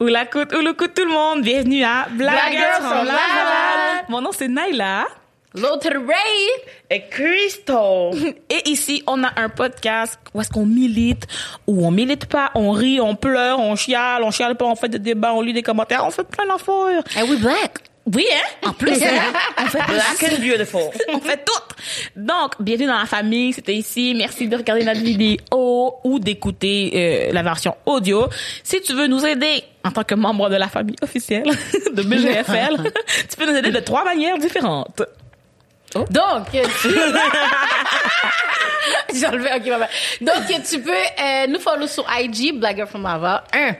Ou la coute, ou le coup tout le monde. Bienvenue à Black, Black Girls Girls from Laval. Laval. Mon nom c'est Naila. L'autre Ray. Et Crystal. Et ici, on a un podcast où est-ce qu'on milite, ou on milite pas, on rit, on pleure, on chiale, on chiale pas, on fait des débats, on lit des commentaires, on fait plein d'affaires. And we black. Oui, hein? En plus, hein? on fait Black and beautiful. on fait tout. Donc, bienvenue dans la famille. C'était ici. Merci de regarder notre vidéo ou d'écouter euh, la version audio. Si tu veux nous aider en tant que membre de la famille officielle de BGFL, tu peux nous aider de trois manières différentes. Donc, tu... J'ai enlevé, ok, bye. Donc, tu peux euh, nous follow sur IG, Black Girl from Laval. Un,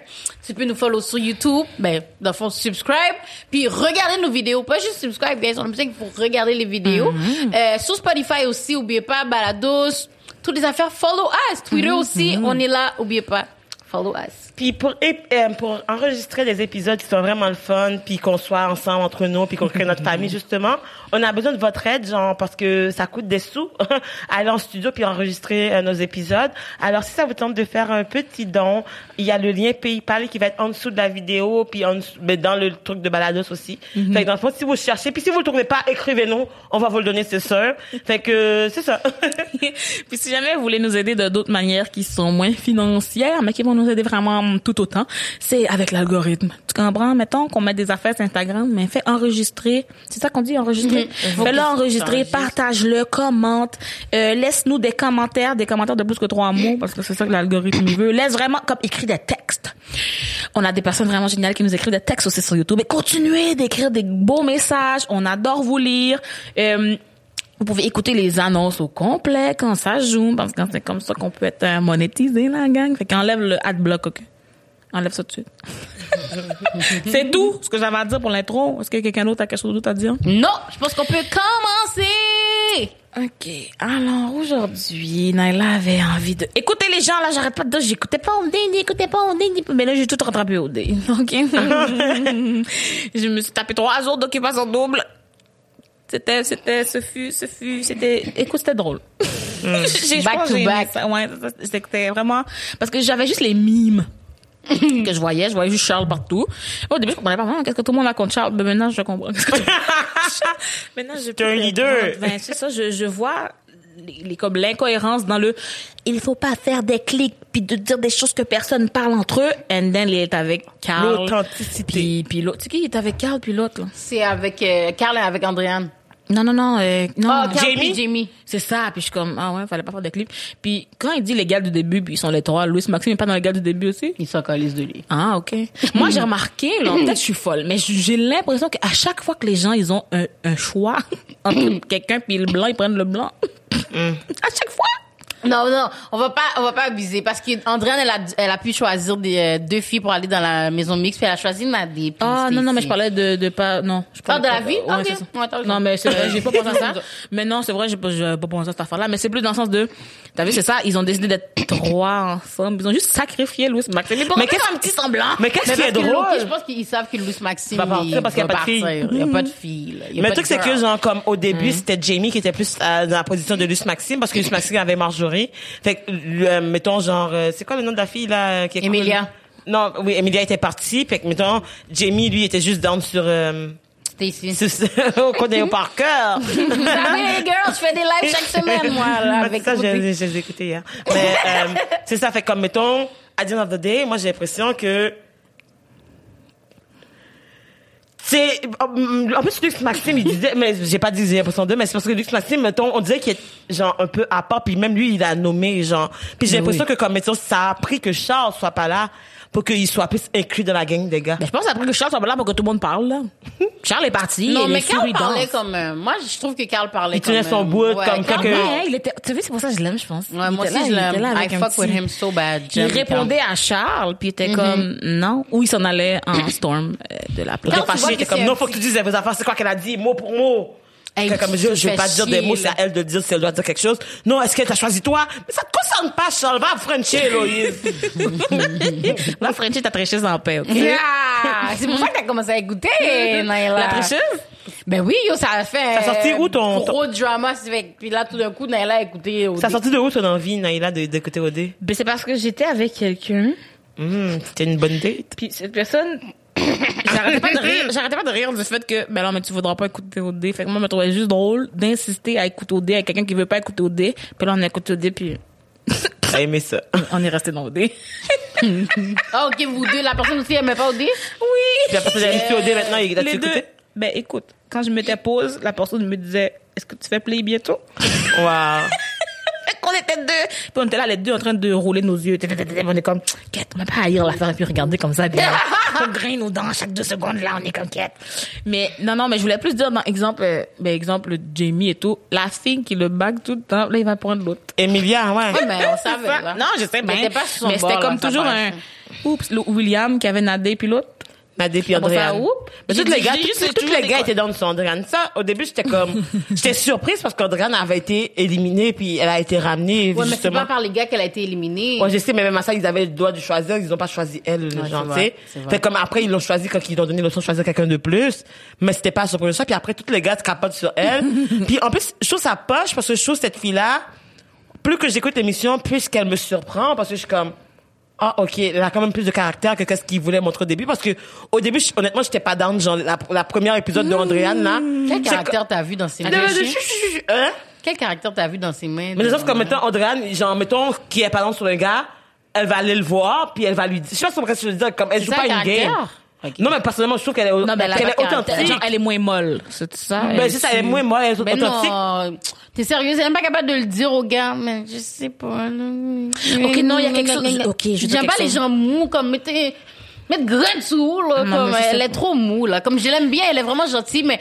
tu peux nous follow sur YouTube, ben, dans le fond, subscribe, puis regarder nos vidéos. Pas juste subscribe, bien sur la musique, il faut regarder les vidéos. Euh, sur Spotify aussi, oubliez pas, Balados, toutes les affaires, follow us. Twitter aussi, on est là, oubliez pas, follow us. Puis pour, euh, pour enregistrer des épisodes qui sont vraiment le fun, puis qu'on soit ensemble entre nous, puis qu'on crée notre famille justement, on a besoin de votre aide, genre parce que ça coûte des sous aller en studio puis enregistrer euh, nos épisodes. Alors si ça vous tente de faire un petit don, il y a le lien PayPal qui va être en dessous de la vidéo, puis en dessous- ben, dans le truc de Balados aussi. Fait que dans le fond, si vous cherchez, puis si vous le trouvez pas, écrivez-nous, on va vous le donner, c'est sûr. Fait que c'est ça. Puis si jamais vous voulez nous aider de d'autres manières qui sont moins financières, mais qui vont nous aider vraiment tout autant, c'est avec l'algorithme. Tu comprends? Mettons qu'on met des affaires sur Instagram, mais fais enregistrer. C'est ça qu'on dit, enregistrer? Faut Fais-le enregistrer, partage-le, commente, euh, laisse-nous des commentaires, des commentaires de plus que trois mots, parce que c'est ça que l'algorithme veut. Laisse vraiment, comme écrit des textes. On a des personnes vraiment géniales qui nous écrivent des textes aussi sur YouTube. Et continuez d'écrire des beaux messages. On adore vous lire. Euh, vous pouvez écouter les annonces au complet quand ça joue, parce que c'est comme ça qu'on peut être euh, monétisé, la gang. Fait qu'enlève le adblock, OK? Enlève ça tout de suite. c'est tout ce que j'avais à dire pour l'intro. Est-ce que quelqu'un d'autre a quelque chose d'autre à dire? Non, je pense qu'on peut commencer. OK. Alors, aujourd'hui, Naila avait envie de... Écoutez les gens, là, j'arrête pas de dire, j'écoutais pas au dé, j'écoutais pas au dé, mais là, j'ai tout rattrapé au dé. OK? je me suis tapé trois jours d'occupation double. C'était, c'était, ce fut, ce fut, c'était, écoute, c'était drôle. J'ai- je Back to back. Ouais, c'était vraiment, parce que j'avais juste les mimes. que je voyais, je voyais juste Charles partout. Au début, je comprenais pas vraiment qu'est-ce que tout le monde a contre Charles, mais maintenant, je comprends. Qu'est-ce que tout le monde a contre Charles. maintenant, je T'es un leader. Ben, c'est ça, je, je vois les, les- comme l'incohérence dans le il faut pas faire des clics puis de dire des choses que personne parle entre eux and then il est avec Carl L'authenticité. puis puis l'autre tu sais qui est avec Carl puis l'autre là? C'est avec euh, Carl et avec Andréane. Non non non euh, non Carl Jamie? Jamie. c'est ça puis je suis comme ah ouais fallait pas faire des clips puis quand il dit les gars du début puis ils sont les trois Louis Maxime est pas dans les gars du début aussi? Ils sont collés de lui. ah, ok. Moi, j'ai remarqué, là, peut-être je suis folle, mais j'ai l'impression qu'à chaque fois que les gens, ils ont un, un choix entre quelqu'un puis le blanc, ils prennent le blanc. à chaque fois. Non, non, on va pas, on va pas abuser parce qu'Andréane, elle a, elle a pu choisir des, euh, deux filles pour aller dans la maison mixte, puis elle a choisi puis Ah, non, non, mais je parlais de, de pas, non. Je Ah, de la vie? Ouais, Ok. Ouais, non, mais c'est vrai, j'ai pas pensé à ça. Mais non, c'est vrai, j'ai pas, j'ai pas pensé à cette affaire-là. Mais c'est plus dans le sens de, t'as vu, c'est ça, ils ont décidé d'être trois ensemble. Ils ont juste sacrifié Louis Maxime. Mais, Mais qu'est-ce- un petit semblant? Mais qu'est-ce qui est drôle? Je pense qu'ils savent que Louis Maxime Va partir parce qu'il y a pas de fille. Il y a pas de fille. y a Mais le truc, c'est que, genre, comme au début, c'était Jamie qui était plus euh, dans la position de Luce Maxime, parce que Luce Maxime avait Marjorie. Fait que, euh, mettons, genre, euh, c'est quoi le nom de la fille, là? Qui est Emilia. Non, oui, Emilia était partie. Fait que, mettons, Jamie, lui, était juste down sur, euh, Stacy. au connaît par cœur. Les girls, je fais des lives chaque semaine, moi, là, Ouais, avec ça, j'ai écouté hier. Mais, euh, c'est ça. Fait comme, mettons, à the end of the day, moi, j'ai l'impression que, c'est, en plus, Luc Maxime, il disait, mais j'ai pas dit j'ai l'impression d'eux, mais c'est parce que Luc Maxime, mettons, on dirait qu'il est, genre, un peu à part, puis même lui, il a nommé, genre, puis j'ai l'impression que, comme, mettons, ça a pris que Charles soit pas là pour qu'il soit plus inclus dans la gang des gars. Mais je pense après que Charles soit là pour que tout le monde parle, là. Charles est parti. Non, mais Carl parlait comme, euh, moi, je trouve que Carl parlait Il comme. tenait son euh, bout, comme Carl- quelques- Ouais, il était, tu sais, c'est pour ça que je l'aime, je pense. Ouais, Il moi était là, aussi, je il était l'aime. là I fuck with him so bad. Il répondait à Charles, puis il était comme, non. Ou il s'en allait en storm euh, de la Il place. était Quand tu vois fâché, il était comme, non, faut que tu dises vos affaires, c'est quoi qu'elle a dit, mot pour mot. Hey, comme je, je vais pas dire des mots, c'est à elle de dire si elle doit dire quelque chose. Non, est-ce qu'elle t'a choisi toi? Mais ça te concerne pas, Charles. Va Frencher, Loïs. La Frenchie t'a triché en paix, ok? Ah, c'est pour ça que t'as commencé à écouter, Naila. La tricheuse? Ben oui, yo, ça a fait. Ça a sorti où ton- Gros drama, c'est fait- puis là, tout d'un coup, Naila a écouté. Ça a sorti de où ton envie, Naïla, de- d'écouter OD? Ben, c'est parce que j'étais avec quelqu'un c'était une bonne date. Puis cette personne, j'arrêtais pas de rire, j'arrêtais pas de rire du fait que, ben non, mais tu voudras pas écouter au dé. Fait que moi, je me trouvais juste drôle d'insister à écouter au dé avec quelqu'un qui veut pas écouter au dé. Puis là, on a écouté au dé, puis T'as aimé ça. on est resté dans au dé. Ah, ok, vous deux, la personne aussi, elle aimait pas au dé? Puis après, t'as mis au dé maintenant, il a Les deux. écouté? Ben écoute, quand je mettais pause, la personne me disait, est-ce que tu fais play bientôt? Wow. Qu'on était deux. Puis on était là, les deux, en train de rouler nos yeux. On est comme, quête, on n'a pas lire l'affaire et puis regarder comme ça. Puis on graine nos dents chaque deux secondes, là, on est comme quête. Mais non, non, mais je voulais plus dire dans exemple, euh, ben, exemple, Jamie et tout, la fille qui le bague tout le temps, là, il va prendre l'autre. Emilia, ouais. Ouais, mais on savait, là. Non, je sais Mais son Mais c'était comme là, toujours un, oups, le William qui avait nadé puis l'autre. Nadé puis On va faire Andréane. Mais les dit- gars, les dit gars étaient dans son Andréane. Ça, au début, j'étais comme, j'étais surprise parce qu'Andréane avait été éliminée puis elle a été ramenée, Ouais, mais c'est justement. pas par les gars qu'elle a été éliminée. Ouais, je sais, mais même à ça, ils avaient le droit de choisir. Ils ont pas choisi elle, genre, c'est tu sais. Fait comme après, ils l'ont choisi quand ils ont donné l'option de choisir quelqu'un de plus. Mais c'était pas surprenant ça. Puis après, tous les gars se capotent sur elle. puis en plus, je trouve ça poche parce que je trouve cette fille-là, plus que j'écoute l'émission, plus qu'elle me surprend parce que je suis comme, ah, ok, elle a quand même plus de caractère que qu'est-ce qu'il voulait montrer au début parce que au début, je- honnêtement, j'étais pas down, genre, la, la première épisode de Andréane, là. Quel caractère t'as vu dans ses mains? Hein? Quel caractère t'as vu dans ses mains? Mais les autres, comme mettons, Andréane, genre, mettons, qui est parlant sur un gars, elle va aller le voir, puis elle va lui dire, je sais pas si on peut dire, comme, elle joue pas une game. Ok. Non, mais personnellement, je trouve qu'elle est, Non, mais elle, est authentique. Genre, elle est moins molle. C'est ça? Ben, c'est ça, elle est moins molle, elle est Mais authentique. non, t'es sérieuse, elle est même pas capable de le dire aux gars, mais je sais pas. Ok, non, il y a quelque chose- ok, je veux dire J'aime pas les gens mous, comme, mettez, mettre grain dessous, là, Non, comme, je elle est trop mou, là. Comme, je l'aime bien, elle est vraiment gentille, mais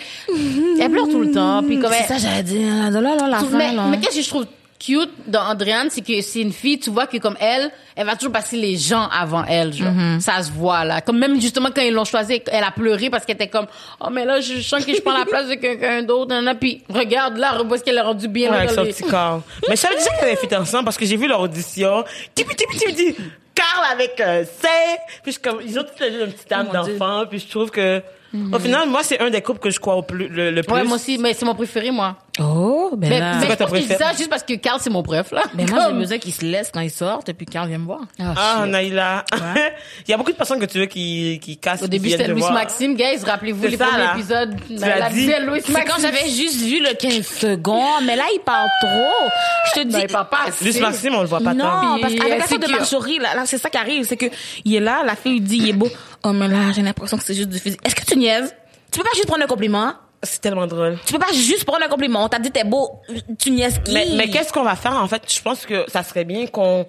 elle pleure tout le temps, puis comme, C'est elle- ça, j'allais dire. Là, là, la fin, mais, là. mais qu'est-ce que je trouve cute dans Andréane, c'est que c'est une fille, tu vois que comme elle, elle va toujours passer les gens avant elle, genre. Mm-hmm. Ça se voit, là. Comme même justement quand ils l'ont choisi, elle a pleuré parce qu'elle était comme, oh, mais là, je sens que je prends la place de quelqu'un d'autre, puis regarde, là, revois ce qu'elle a rendu bien, Ouais, avec son les- petit corps. Mais je savais déjà qu'elle avait fait ensemble parce que j'ai vu leur audition. Tipi, tipi, tipi, tipi. Carl avec euh, C. Puis je, comme, ils ont tous les deux une petite âme Oh d'enfant. Puis je trouve que, au final, moi, c'est un des couples que je crois au plus, le, le plus. Ouais, moi aussi, mais c'est mon préféré, moi. Oh, ben Mais, là. mais quoi je ton pense que je dis préféré? ça juste parce que Carl, c'est mon préf, là. Ben moi, j'ai Comme- besoin qu'ils se laissent quand ils sortent, et puis Carl vient me voir. Ah, Naïla. Il y a beaucoup de personnes que tu veux qui, qui cassent. Au début, c'était Louis. Maxime, guys. Rappelez-vous C'est les ça, premiers là. épisodes. Tu la dit. Louis C'est Maxime. quand j'avais juste vu le 15 secondes, mais là, il parle trop. Je te dis. Non, il parle pas assez. Luis Maxime, on le voit pas tant. Non, parce qu'avec la faute de. Marjorie, là, là, c'est ça qui arrive, c'est que il est là, la fille lui dit il est beau. Oh mais là, j'ai l'impression que c'est juste du physique. Est-ce que tu niaises Tu peux pas juste prendre un compliment C'est tellement drôle. Tu peux pas juste prendre un compliment. On t'a dit t'es beau, tu niaises qui? Mais, mais qu'est-ce qu'on va faire en fait? Je pense que ça serait bien qu'on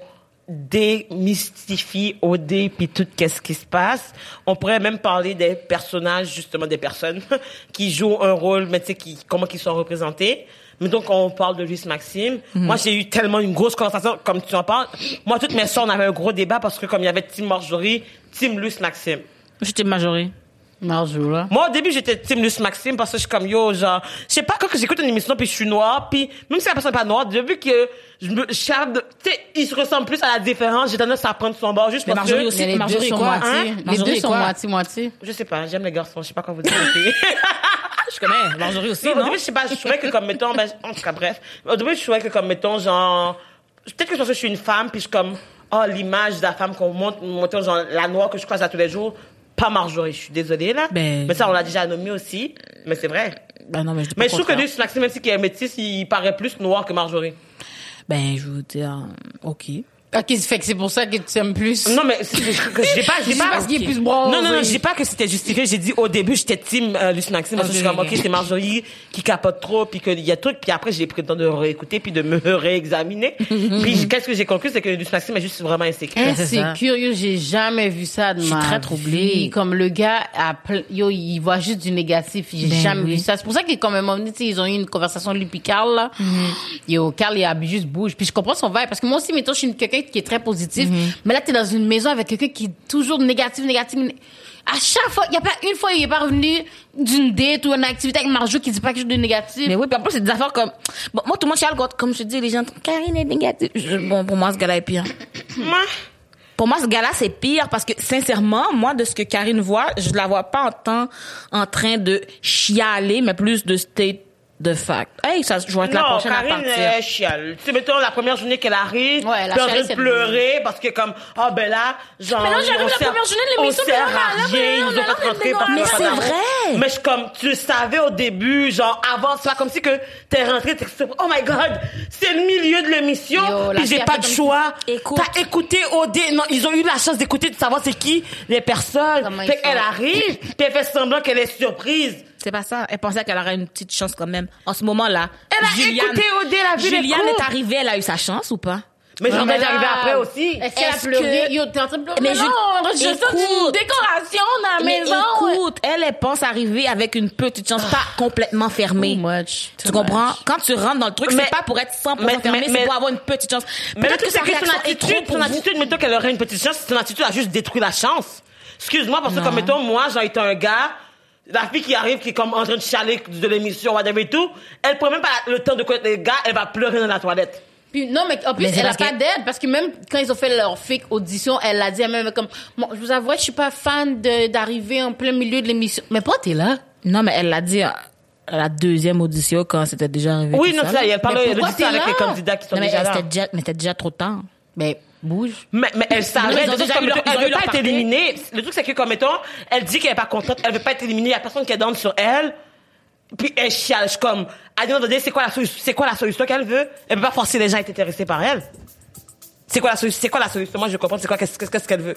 démystifie OD puis tout qu'est-ce qui se passe. On pourrait même parler des personnages justement des personnes qui jouent un rôle, mais tu sais qui comment ils sont représentés. Mais donc on parle de Luis Maxime. Moi j'ai eu tellement une grosse conversation comme tu en parles. Moi toutes mes soeurs on avait un gros débat parce que comme il y avait Team Marjorie, Team Luis Maxime. J'étais majorée. Marjou, là. Moi, au début, j'étais Team Luce Maxime parce que je suis comme, yo, genre, je sais pas, quand que j'écoute une émission puis je suis noire, puis même si la personne n'est pas noire, j'ai vu que je me charme de, tu sais, il se ressemble plus à la différence, j'ai tendance à prendre son bord juste Mais parce Marjorie que, aussi. Mais les Marjorie deux sont quoi, moitié. hein? Les Marjorie deux sont quoi? moitié-moitié. je sais pas, j'aime les garçons, je sais pas quoi vous filles. Je connais Marjorie aussi, Non, au début, je sais pas, je trouvais que comme, mettons, ben, en tout cas, bref. Au début, je trouvais que comme, mettons, genre, peut-être que parce que je suis une femme, puis je suis comme, oh, l'image de la femme qu'on montre, mettons, genre, la noire que je croise à tous les jours, pas Marjorie, je suis désolée, là. Ben- Mais ça, on l'a déjà nommé aussi, mais c'est vrai. Ben non, mais je Mais je trouve que lui, Maxime, même si il est métis, il paraît plus noir que Marjorie. Ben je veux dire, ok. Ok, fait que c'est pour ça que tu aimes plus? Non, mais dis pas, C'est pas. parce qu'il est plus bronzé. Non, non, non, je dis pas que c'était justifié. J'ai dit au début, j'étais team euh, Lucie Maxime. Parce que je suis comme, ok, c'est Marjorie qui capote trop, puis qu'il y a truc. Puis après, j'ai pris le temps de réécouter, puis de me réexaminer. puis qu'est-ce que j'ai conclu, c'est que Lucie Maxime est juste vraiment insécure. Ça. curieux, j'ai jamais vu ça de Je suis ma très troublée. vie. Comme le gars, a ple- yo, il voit juste du négatif. J'ai Ben jamais oui. vu ça. C'est pour ça que quand même, ils ont eu une conversation lui puis Carl, là. Mm-hmm. Yo, Carl, il a juste bouge. Puis je comprends son vibe. Parce que moi aussi, mettons, je suis une- quelqu'un qui est très positif. Mm-hmm. Mais là, t'es dans une maison avec quelqu'un qui est toujours négatif, négatif. né- À chaque fois, il y a pas une fois, il est pas revenu d'une date ou une activité avec Marjo qui dit pas quelque chose de négatif. Mais oui, puis en plus, c'est des affaires comme. Bon, moi, tout le monde chiale quand, comme je te dis, les gens, Karine est négative. Je- bon, pour moi, ce gars-là est pire. Moi, Pour moi, ce gars-là, c'est pire parce que, sincèrement, moi, de ce que Karine voit, je la vois pas en temps, en train de chialer, mais plus de stay De fact. Hey, ça, je vais être la non, prochaine à Karine, partir. euh, chiale. Tu sais, mettons, la première journée qu'elle arrive, Ouais, elle a puis en chialé train de cette pleurer parce que comme, ah ben là, genre, Mais là, j'arrive on la sert- première journée de l'émission, On puis là, à rien, nous parce là, que Mais pas c'est vrai. Mais je, comme, tu le savais au début, genre, avant, c'est pas comme si que t'es rentré, t'es surpris. oh my god, c'est le milieu de l'émission, la puis j'ai pas de choix. Écoute. T'as écouté OD, non, ils ont eu la chance d'écouter, de savoir c'est qui les personnes. Fait qu'elle arrive, puis elle fait semblant qu'elle est surprise. C'est pas ça. Elle pensait qu'elle aurait une petite chance quand même. En ce moment-là, Elle a Juliane, écouté OD, elle a vu les Juliane est arrivée, elle a eu sa chance ou pas? Mais j'en ai arrivé après aussi. Est-ce qu'elle a pleuré? que- Yo, t'es en train de pleurer? Mais Mais je- non, je sens une Écoute. décoration dans la Mais maison. ouais. écoute, elle, elle pense arriver avec une petite chance, pas complètement fermée. Too much, Tu comprends? much. Quand tu rentres dans le truc, Mais- c'est pas pour être 100% mais- fermé, mais- c'est mais- pour avoir une petite chance. Mais Peut-être que sa c'est que son réaction est attitude, trop pour son attitude, mettons qu'elle aurait une petite chance, son attitude a juste détruit la chance. Excuse-moi, parce que Non. comme mettons, moi, j'ai été un gars, la fille qui arrive, qui est comme en train de chialer de l'émission, whatever et tout, elle prend même pas le temps de connaître les gars, elle va pleurer dans la toilette. Puis non, mais en plus, Mais elle a pas d'aide parce que même quand ils ont fait leur fake audition, elle l'a dit elle-même comme, bon, je vous avoue, je suis pas fan de- d'arriver en plein milieu de l'émission. Mais pourquoi t'es là? Non, mais elle l'a dit à la deuxième audition quand c'était déjà arrivé. Oui, non, ça, elle pourquoi dit ça t'es avec les candidats qui sont Non, mais déjà là. déjà, mais c'était déjà trop tard. Mais bouge. Mais, mais elle ont le truc, déjà comme eu leur- elle eu veut pas être éliminée. Le truc, c'est que, comme, mettons, elle dit qu'elle est pas contente, elle veut pas être éliminée, il y a personne qui est down sur elle. Puis elle chiale, je comme, à dire, c'est quoi la solution, c'est quoi la solution qu'elle veut? Elle peut pas forcer les gens à être intéressés par elle. C'est quoi la solution? C'est quoi la solution? Moi, je comprends, c'est quoi, qu'est-ce qu'elle veut?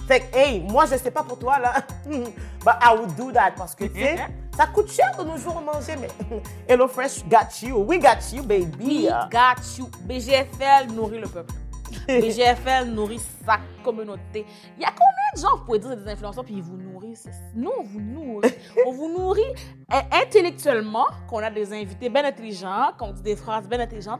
Fait que, hey, moi, je sais pas pour toi, là. But I would do that parce que, tu sais, ça coûte cher de nos jours à manger, mais HelloFresh got you. We got you, baby. We got you. BGFL nourrit le peuple. BGFL nourrit sa communauté. Il y a combien de gens, vous pouvez dire, des influenceurs, puis ils vous nourrissent? Nous, on vous nourrit. on vous nourrit euh, intellectuellement, qu'on a des invités bien intelligents, qu'on dit des phrases bien intelligentes,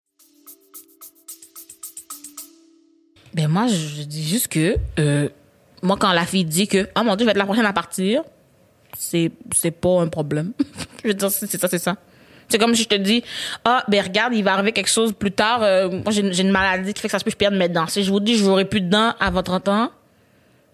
Ben moi, je, dis juste que euh, moi, quand la fille dit que ah mon dieu, je vais être la prochaine à partir, c'est c'est pas un problème. je veux dire, c'est ça, c'est ça. C'est comme si je te dis ah ben regarde, il va arriver quelque chose plus tard. euh, moi, j'ai une- maladie qui fait que ça se peut que je perde mes dents. Si je vous dis je n'aurai plus de dents avant 30 ans,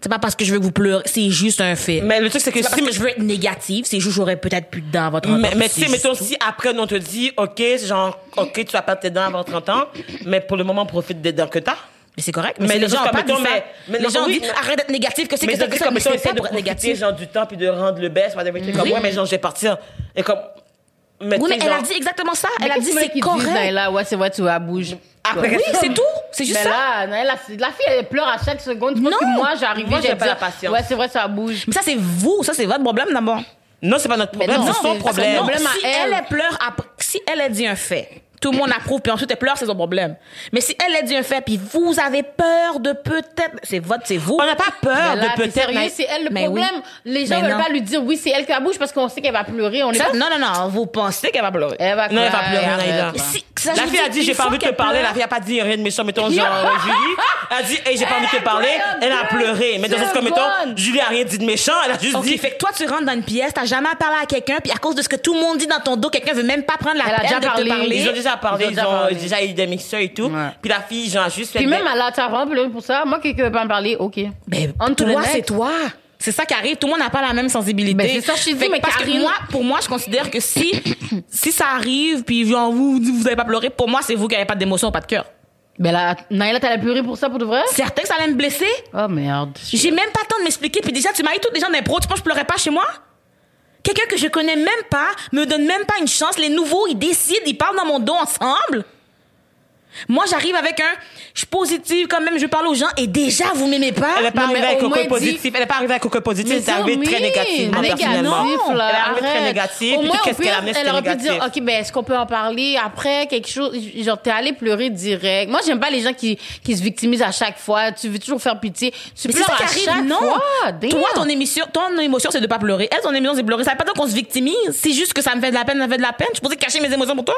C'est pas parce que je veux que vous pleurez, c'est juste un fait. Mais le truc, c'est que si, parce que je veux être négative, c'est juste que j'aurais peut-être plus de dents à votre mais, enfant, mais c'est tu sais, mettons, si après, on te dit, OK, genre, OK, tu vas perdre tes dents avant 30 ans, mais pour le moment, profite des dents que t'as. Mais c'est correct. Mais, les gens dit mettons, ça. mais- mais les gens oui, disent mais- arrête d'être négatif. Que c'est que c'est que ça mais c'est pas de pour être négatif. genre, du temps, puis de rendre le best, comme, ouais, mais genre, je vais partir. Et comme, mais Oui, mais elle a dit exactement ça. Elle Mais a dit c'est correct. Naila? Ouais, c'est vrai, tu vas bouger. Après, Oui, c'est tout. C'est juste Mais ça. là, Naila, la fille, elle pleure à chaque seconde. Non. que moi, j'arrive, Moi, j'ai pas la patience. Ouais, c'est vrai, ça bouge. Mais ça, c'est vous. Ça, c'est votre problème d'abord. non, c'est pas notre problème, non, c'est son problème. si elle. pleure après, si elle a dit un fait, tout le monde approuve, puis ensuite elle pleure, c'est son problème. Mais si elle a dit un fait, puis vous avez peur de peut-être, c'est votre, c'est vous. On n'a pas peur là, de peut-être. sérieux, mais- c'est elle le Mais oui. problème. Les gens Mais veulent non. pas lui dire oui, c'est elle qui la bouge parce qu'on sait qu'elle va pleurer. On est Ça, pas- non, non, non, vous pensez qu'elle va pleurer. Elle va Non, elle va pleurer. Si- ça, La fille a dit, j'ai pas envie de te qu'elle parler. pleure- La fille a pas dit rien de méchant, mettons, genre, euh, Julie. Elle a dit, hey, j'ai pas envie de te parler. Elle a pleuré. Mais dans ce cas, mettons. Julie a rien dit de méchant. Elle a juste dit, fait que toi, tu rentres dans une pièce, t'as jamais parlé à quelqu'un, puis à cause de ce que tout le monde dit dans ton dos, quelqu'un veut même pas prendre la Elle a peine de te parler. Déjà parlé, Ils ont déjà parlé. déjà eu des mixeurs et tout. Ouais. Puis la fille, genre, juste fait Puis des- même, elle a t'as vraiment pleuré pour ça. Moi, quelqu'un veut pas me parler, ok. Ben, On to the toi, c'est toi. C'est ça qui arrive. Tout le monde n'a pas la même sensibilité. Ben, c'est ça, je Fait que mais parce que moi, pour moi, je considère que si, si ça arrive, puis genre, vous, vous avez pas pleuré, pour moi, c'est vous qui avez pas d'émotion, pas de cœur. Ben là, Naïla, t'as pleuré pour ça pour de vrai? Certain que ça allait me blesser? Oh merde. J'ai même pas le temps de m'expliquer. Puis déjà, tu m'as eu tous des gens d'impro. Tu penses que je pleurais pas chez moi? Quelqu'un que je connais même pas, me donne même pas une chance. Les nouveaux, ils décident, ils parlent dans mon dos ensemble. Moi, j'arrive avec un, je suis positive quand même, je parle aux gens et déjà, vous m'aimez pas. Elle n'est pas arrivée avec Coco positif. Elle n'est pas arrivée avec Coco positif. Mais C'est arrivé très négatif, personnellement. là, Elle est arrivée très négative. Au Puis moins, qu'est-ce qu'elle a amené, elle aurait pu dire. OK, ben, est-ce qu'on peut en parler après quelque chose? Genre, t'es allé pleurer direct. Moi, j'aime pas les gens qui, qui se victimisent à chaque fois. Tu veux toujours faire pitié. Tu pleures ça à chaque non. fois. Toi, ton émission, ton émotion, c'est de pas pleurer. Elle, son émotion, c'est de pleurer. Ça veut pas dire qu'on se victimise. C'est juste que ça me fait de la peine, ça me fait de la peine. Je suis posée cacher mes émotions pour toi.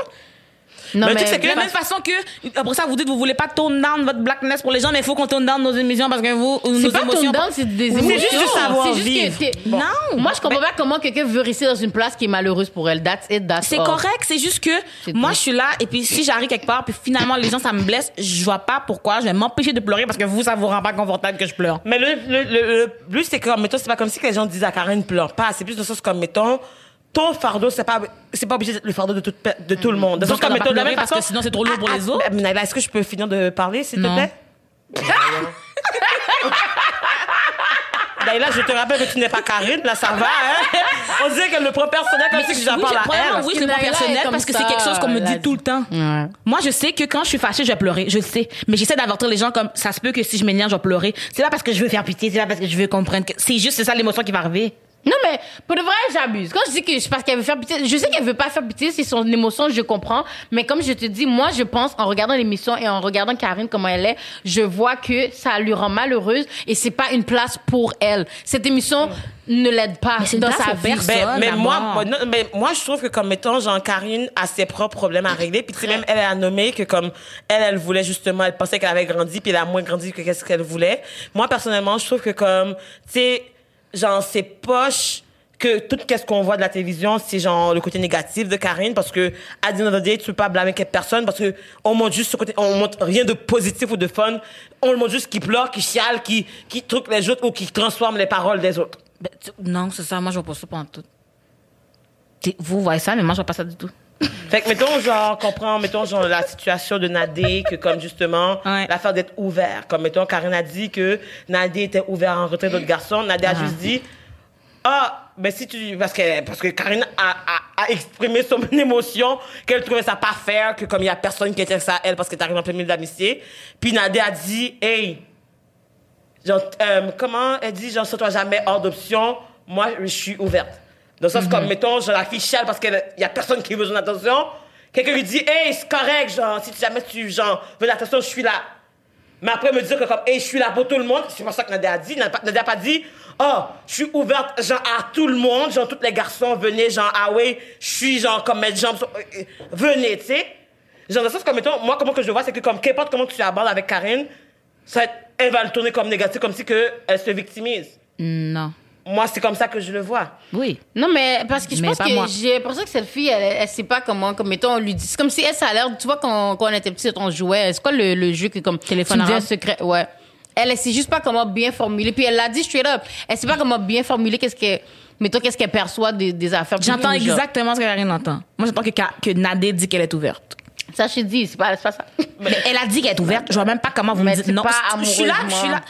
Non, Mais mais, tu sais, c'est De la que- même façon que, après ça, vous dites, vous voulez pas tone down votre blackness pour les gens, mais il faut qu'on tone down nos émissions parce que vous, c'est nos pas émotions. ton down, c'est des émotions. c'est juste de savoir C'est juste que t'es- Non. Moi, je comprends pas comment quelqu'un veut rester dans une place qui est malheureuse pour elle. That's it, that's C'est all. correct, c'est juste que C'est moi tout. je suis là et puis si j'arrive quelque part puis finalement les gens ça me blesse, je vois pas pourquoi je vais m'empêcher de pleurer parce que vous ça vous rend pas confortable que je pleure. Mais le, le, le, le plus, c'est comme, mettons, c'est pas comme si que les gens disent à Karen, ne pleure pas. C'est plus dans le sens comme, mettons, ton fardeau, c'est pas, c'est pas obligé d'être le fardeau de, toute pe- de tout le monde. Dans le Donc, mettons, de la même parce que sinon, c'est trop lourd pour les autres. Ah, Naila, est-ce que je peux finir de parler, s'il te Non. plaît? Naila, je te rappelle que tu n'es pas Karine, là, ça va, hein? On dirait qu'elle le prend personnel comme si que j'en oui, parle à elle. oui, je le prends est personnel comme parce que c'est ça, quelque chose qu'on me dit tout le temps. Ouais. Moi, je sais que quand je suis fâchée, je vais pleurer. Je le sais. Mais j'essaie d'avertir les gens comme ça se peut que si je m'énerve, je vais pleurer. C'est pas parce que je veux faire pitié, c'est pas parce que je veux comprendre que c'est juste c'est ça l'émotion qui va arriver. Non, mais pour de vrai, j'abuse. Quand je dis que c'est parce qu'elle veut faire pitié, je sais qu'elle veut pas faire pitié, c'est son émotion, je comprends. Mais comme je te dis, moi, je pense, en regardant l'émission et en regardant Karine comment elle est, je vois que ça lui rend malheureuse et c'est pas une place pour elle. Cette émission ne l'aide pas Mais dans sa vie. Ben, mais moi, moi, non, mais moi, je trouve que comme mettons, genre Karine a ses propres problèmes à régler, puis tu sais même elle a nommé que comme elle, elle voulait justement, elle pensait qu'elle avait grandi, puis elle a moins grandi que qu'est-ce qu'elle voulait. Moi personnellement, je trouve que comme tu sais, genre c'est poche que tout qu'est-ce qu'on voit de la télévision, c'est genre le côté négatif de Karine, parce que à the end of tu peux pas blâmer personne, parce que on montre juste ce côté, on montre rien de positif ou de fun, on le montre juste qui pleure, qui chiale, qui qui truc les autres ou qui transforme les paroles des autres. Ben, tu- non, c'est ça. Moi, je vois pas ça pendant tout. Vous voyez ça, mais moi, je vois pas ça du tout. Fait que, mettons, genre, comprends, mettons, genre, la situation de Nadé, que comme justement, Ouais. l'affaire d'être ouvert. Comme, mettons, Karine a dit que Nadé était ouvert en retrait d'autres garçons. Nadé a juste dit, ah, ben si tu. Parce que, parce que Karine a, a, a exprimé son émotion, qu'elle trouvait ça pas fair, que comme il y a personne qui intéresse à elle parce que t'arrives en plein milieu d'amitié. Puis Nadé a dit, hey, genre, euh, comment elle dit, genre, toi jamais hors d'option, moi, je suis ouverte. Dans le sens comme, mettons, genre, la fille chiale parce qu'il y a personne qui veut son attention. Quelqu'un lui dit, hey, c'est correct, genre, si jamais tu, genre, veux l'attention, je suis là. Mais après, me dire que comme, hey, je suis là pour tout le monde, c'est pas ça que Nadia a dit. Nadia a pas- dit, oh, je suis ouverte, genre, à tout le monde, genre, tous les garçons, venez, genre, ah ouais, je suis, genre, comme mes jambes sont, euh, euh, venez, tu sais. Genre, dans le sens comme, mettons, moi, comment que je vois, c'est que comme, qu'importe comment tu abordes avec Karine, ça, elle va le tourner comme négatif, comme si que elle se victimise. Non. Moi, c'est comme ça que je le vois. Oui. Non, mais parce que je Mais pense que moi. j'ai l'impression que cette fille, elle, elle sait pas comment, comme mettons, on lui dit. C'est comme si elle, ça a l'air, tu vois, quand, quand on était petit, on jouait. C'est quoi le, le jeu que comme. Téléphone tu me dis secret, ouais. Elle, elle sait juste pas comment bien formuler. Puis elle l'a dit straight up. Elle sait pas comment bien formuler qu'est-ce que, mettons, qu'est-ce qu'elle perçoit des, des affaires. J'entends publiques, genre. exactement ce que Karine entend. Moi, j'entends que, Ka- que Nadé dit qu'elle est ouverte. Ça, je te dis, c'est pas, c'est pas ça. Mais elle a dit qu'elle est ouverte. Je vois même pas comment vous Mais me dites c'est non. pas Je suis là, je suis là.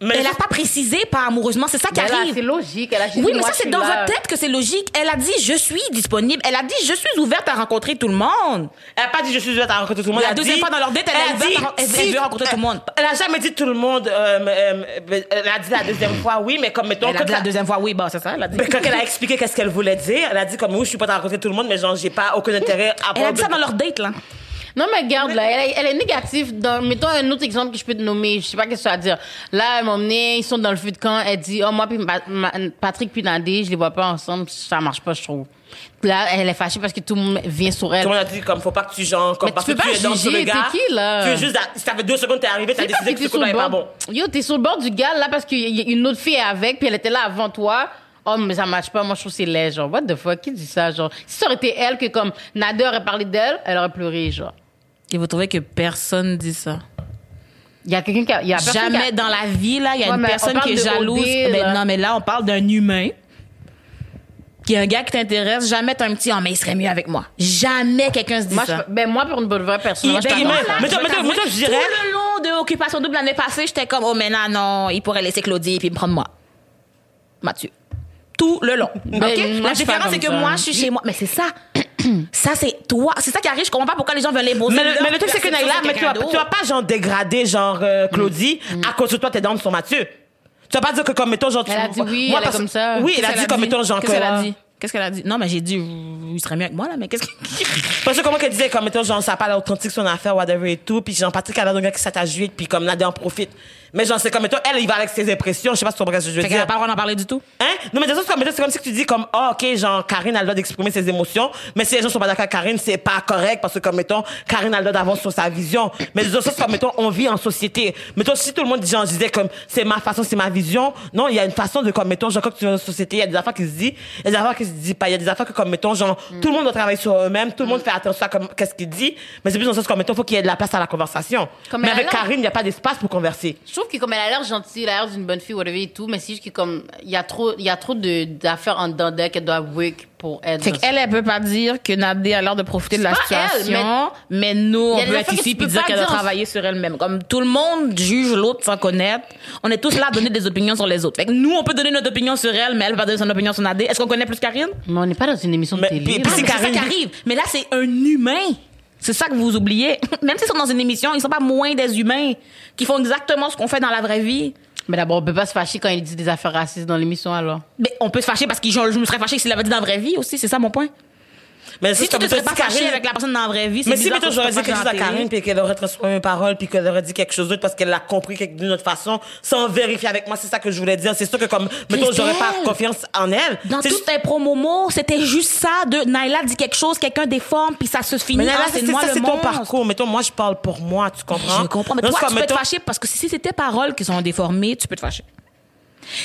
Mais elle a je- pas précisé pas amoureusement, c'est ça qui arrive. c'est logique. Elle a juste Oui, dit, mais ça, c'est dans là. votre tête que c'est logique. Elle a dit, je suis disponible. Elle a dit, je suis ouverte à rencontrer tout le monde. Elle a pas dit je suis ouverte à rencontrer tout le monde. La Elle a deuxième dit- fois dans leur date, elle est ouverte à- elle- elle veut rencontrer tout le monde. Elle a jamais dit tout le monde. euh, euh, euh, elle a dit la deuxième fois, oui, mais comme mettons. Elle a dit la deuxième fois, oui, bah, c'est ça, elle a dit. mais quand elle a expliqué qu'est-ce qu'elle voulait dire, elle a dit comme oui, je suis pas à rencontrer tout le monde, mais genre j'ai pas aucun intérêt à Elle a dit ça dans leur date, là. Non, mais regarde, là, elle, est- elle est négative. Dans, mettons un autre exemple que je peux te nommer. Je sais pas qu'est-ce que ça veut dire. Là, elle m'a emmené, ils sont dans le feu de camp. Elle dit, oh, moi, puis Ma- Ma- Patrick puis Nadé, je les vois pas ensemble. Ça marche pas, je trouve. Là, elle est fâchée parce que tout le monde vient sur elle. Tout le monde a dit comme faut pas que tu genre comme Mais parce tu que peux tu pas es dans sur le gars. qui, là? Tu es juste ça fait deux secondes t'es arrivé, t'as décidé que ce coup sur est pas bon. Yo, t'es sur le bord du gars, là, parce qu'il y a une autre fille avec, puis elle était là avant toi. Oh, mais ça marche pas. Moi, je trouve c'est laid, genre. What the fuck? Qui dit ça, genre? Si ça aurait été elle, que comme Nadia aurait parlé d'elle, elle aurait pleuré, genre. Et vous trouvez que personne dit ça? Il y a quelqu'un qui a, y a personne qui a- Jamais dans la vie, là, il y a Ouais, une personne qui est jalouse. OD, Ben, là. non, mais là, on parle d'un humain qui est un gars qui t'intéresse. Jamais t'as un petit, oh, mais il serait mieux avec moi. Jamais quelqu'un se dit Moi, ça. je, ben, moi, pour une bonne vraie personne, moi, je mais- Moi, là, je dirais- Tout le long de Occupation Double l'année passée, j'étais comme, oh, mais non, non, il pourrait laisser Claudie puis me prendre moi. Mathieu. Tout le long. Ben, La différence, c'est que ça. moi, je suis chez moi. Mais c'est ça. ça, c'est toi. C'est ça qui arrive. Je comprends pas pourquoi les gens veulent les beaux Mais le, mais le truc, c'est que Naila, mais tu vas, tu vas pas, genre, dégrader, genre, euh, Claudie, à cause de toi, t'es dans sur Mathieu. Tu vas pas dire que, comme, mettons, genre, tu- Elle a dit oui, moi, elle est parce- comme ça. Oui, elle a dit, comme, mettons, genre, Qu'est-ce qu'elle a dit? Qu'est-ce qu'elle a dit? Non, mais j'ai dit, il serait mieux avec moi, là, mais qu'est-ce que. Parce que comment qu'elle disait, comme, mettons, genre, ça a pas l'authentique son affaire, whatever et tout, puis genre, Patrick, elle a un gars qui s'attache vite, puis comme, Nadia en profite. Mais genre, c'est comme, mettons, elle, il va avec ses impressions, je sais pas si tu comprends ce que je veux Fait dire. a pas le droit d'en parler du tout? Hein? Non, mais des autres, c'est comme, c'est comme si tu dis comme, ah, ok, genre, Karine a le droit d'exprimer ses émotions, mais si les gens sont pas d'accord avec Karine, c'est pas correct parce que, comme, mettons, Karine a le droit d'avoir sur sa vision. Mais des autres, c'est comme, mettons, on vit en société. Mettons, si tout le monde, genre, disait comme, c'est ma façon, c'est ma vision. Non, il y a une façon de, comme, mettons, genre, quand tu vis en société, il y a des affaires qui se disent, il y a des affaires qui se disent pas. Il y a des affaires que, comme, mettons, genre, tout le monde doit travailler sur eux-mêmes, tout le monde fait attention à comme, qu'est-ce qu'il dit. Mais c'est plus dans le sens, comme, mettons, faut qu'il y ait de la place à la conversation. Comme mais avec Karine, il n'y a pas d'espace pour converser. Je trouve que comme elle a l'air gentille, elle a l'air d'une bonne fille, whatever et tout, mais c'est juste que comme il y a trop, il y a trop de d'affaires en dedans d'elle qu'elle doit work pour être. Fait qu'elle, elle peut pas dire que Nadé a l'air de profiter de la elle, situation, mais, nous, on peut être ici puis dire qu'elle a travaillé sur elle-même. Comme tout le monde juge l'autre sans connaître, on est tous là à donner des opinions sur les autres. Fait que nous, on peut donner notre opinion sur elle, mais elle va donner son opinion sur Nadé. Est-ce qu'on connaît plus Karine? Mais on n'est pas dans une émission de Mais- télé. puis- là. puis Ah, c'est mais c'est ça Karine qui arrive. Mais là, c'est un humain. C'est ça que vous oubliez. Même s'ils sont dans une émission, ils sont pas moins des humains qui font exactement ce qu'on fait dans la vraie vie. Mais d'abord, on peut pas se fâcher quand il dit des affaires racistes dans l'émission alors. Mais on peut se fâcher parce que je, je me serais fâché s'il l'avait dit dans la vraie vie aussi. C'est ça mon point. Mais Si tu te serais pas fâché avec la personne dans la vraie vie, c'est Mais si, mettons, j'aurais dit quelque chose à Karine, puis qu'elle aurait transformé mes paroles, puis qu'elle aurait dit quelque chose d'autre parce qu'elle l'a compris d'une autre façon, sans vérifier avec moi, c'est ça que je voulais dire. C'est sûr que comme, mettons, j'aurais pas confiance en elle. Dans C'est toutes tes promos, c'était juste ça de Naila dit quelque chose, quelqu'un déforme, puis ça se finit. Mais là, Ah, c'est ça, c'est ton parcours. Mettons, moi, je parle pour moi, tu comprends? Je comprends? Mais toi, tu peux te fâcher parce que si c'est tes paroles qui sont déformées, tu peux te fâcher.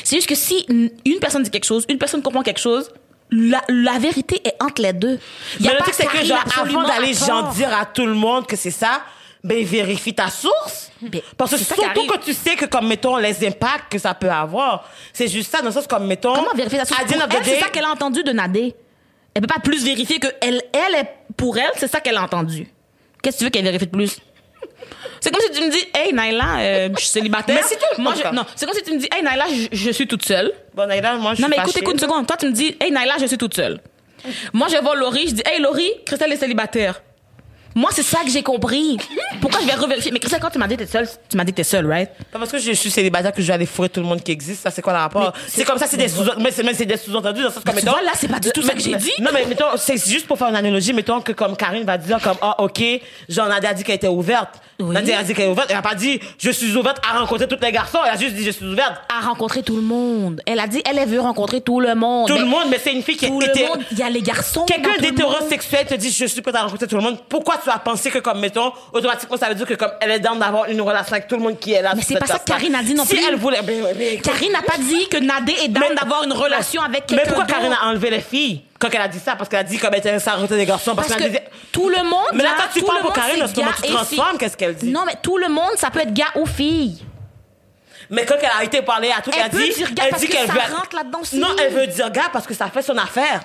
C'est juste que si une personne dit quelque chose, une personne comprend quelque chose, la, la vérité est entre les deux. Il y Mais a le pas truc, c'est que, genre, absolument avant d'aller, genre, dire à tout le monde que c'est ça, ben, vérifie ta source. Ben, Parce que surtout que tu sais que, comme, mettons, les impacts que ça peut avoir. C'est juste ça, dans le sens, comme, mettons. Comment vérifier sa source? C'est ça qu'elle a entendu de Nadé. Elle peut pas plus vérifier que elle, elle est pour elle, c'est ça qu'elle a entendu. Qu'est-ce que tu veux qu'elle vérifie de plus? C'est comme si tu me dis, hey Naila, euh, je suis célibataire. Mais si tu- Moi, je- non, c'est comme si tu me dis, hey Naila, je, je suis toute seule. Bon, Naïla, moi, je Non, suis mais écoute, fâchée. écoute une seconde. Toi, tu me dis, hey Naila, je suis toute seule. Moi, je vois Laurie, je dis, hey Laurie, Christelle est célibataire. Moi, c'est ça que j'ai compris. Pourquoi je vais revérifier? Mais Christelle, quand tu m'as dit que t'es seule, tu m'as dit que t'es seule, right? Pas parce que je suis célibataire que je vais aller fourrer tout le monde qui existe. Ça, c'est quoi le rapport? C'est comme ça, c'est des sous mais c'est, des sous-entendus dans le comme, mettons- vois, là, c'est pas du tout ça que j'ai dit. Non, mais mettons, c'est juste pour faire une analogie. Mettons que comme Karine va dire comme, ah, ok, genre, Nadia a dit qu'elle était ouverte. Nadia a dit qu'elle est ouverte. Elle a pas dit, je suis ouverte à rencontrer tous les garçons. Elle a juste dit, je suis ouverte. À rencontrer tout le monde. Elle a dit, elle, veut rencontrer tout le monde. Tout le monde, mais c'est une fille qui Tout est le hété- monde. Il y a les garçons. Quelqu'un tout le d'hétérosexuel te dit je suis prête à rencontrer tout le monde. Pourquoi tu pensé que comme mettons automatiquement ça veut dire que comme elle est dans d'avoir une relation avec tout le monde qui est là. Mais c'est pas ça que. Karine a dit non si plus. elle voulait, ben, ben, Karine n'a pas dit que Nadé est Mais- d'avoir une relation avec mais quelqu'un pourquoi d'autre. Karine a enlevé les filles quand elle a dit ça? Parce qu'elle a dit comme elle était rencontrer des garçons parce, Parce qu'elle que tout le monde. Mais là, toi, tu parles le pour Karine, tu transformes, qu'est-ce qu'elle dit? Non, mais tout le monde, ça peut être gars ou fille. Mais quand elle a été parler à tout, Elle elle, peut dit, dire gars elle parce dit que qu'elle veut. rentre là-dedans aussi. Non, elle veut dire gars parce que ça fait son affaire.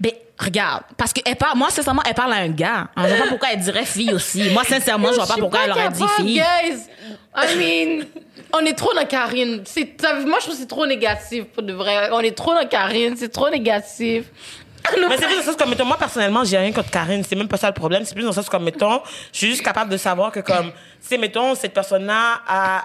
Ben, regarde, parce que elle parle, moi, sincèrement, elle parle à un gars. Je vois pas pourquoi elle dirait fille aussi. Moi, sincèrement, je vois pas pourquoi elle aurait dit fille. Guys, I mean, on est trop dans Karine. C'est, moi, je trouve que c'est trop négatif pour de vrai. On est trop dans Karine, c'est trop négatif. Mais c'est plus dans le sens comme, mettons, moi, personnellement, j'ai rien contre Karine. C'est même pas ça le problème. C'est plus dans le sens comme, mettons, je suis juste capable de savoir que, comme, tu sais, mettons, cette personne-là a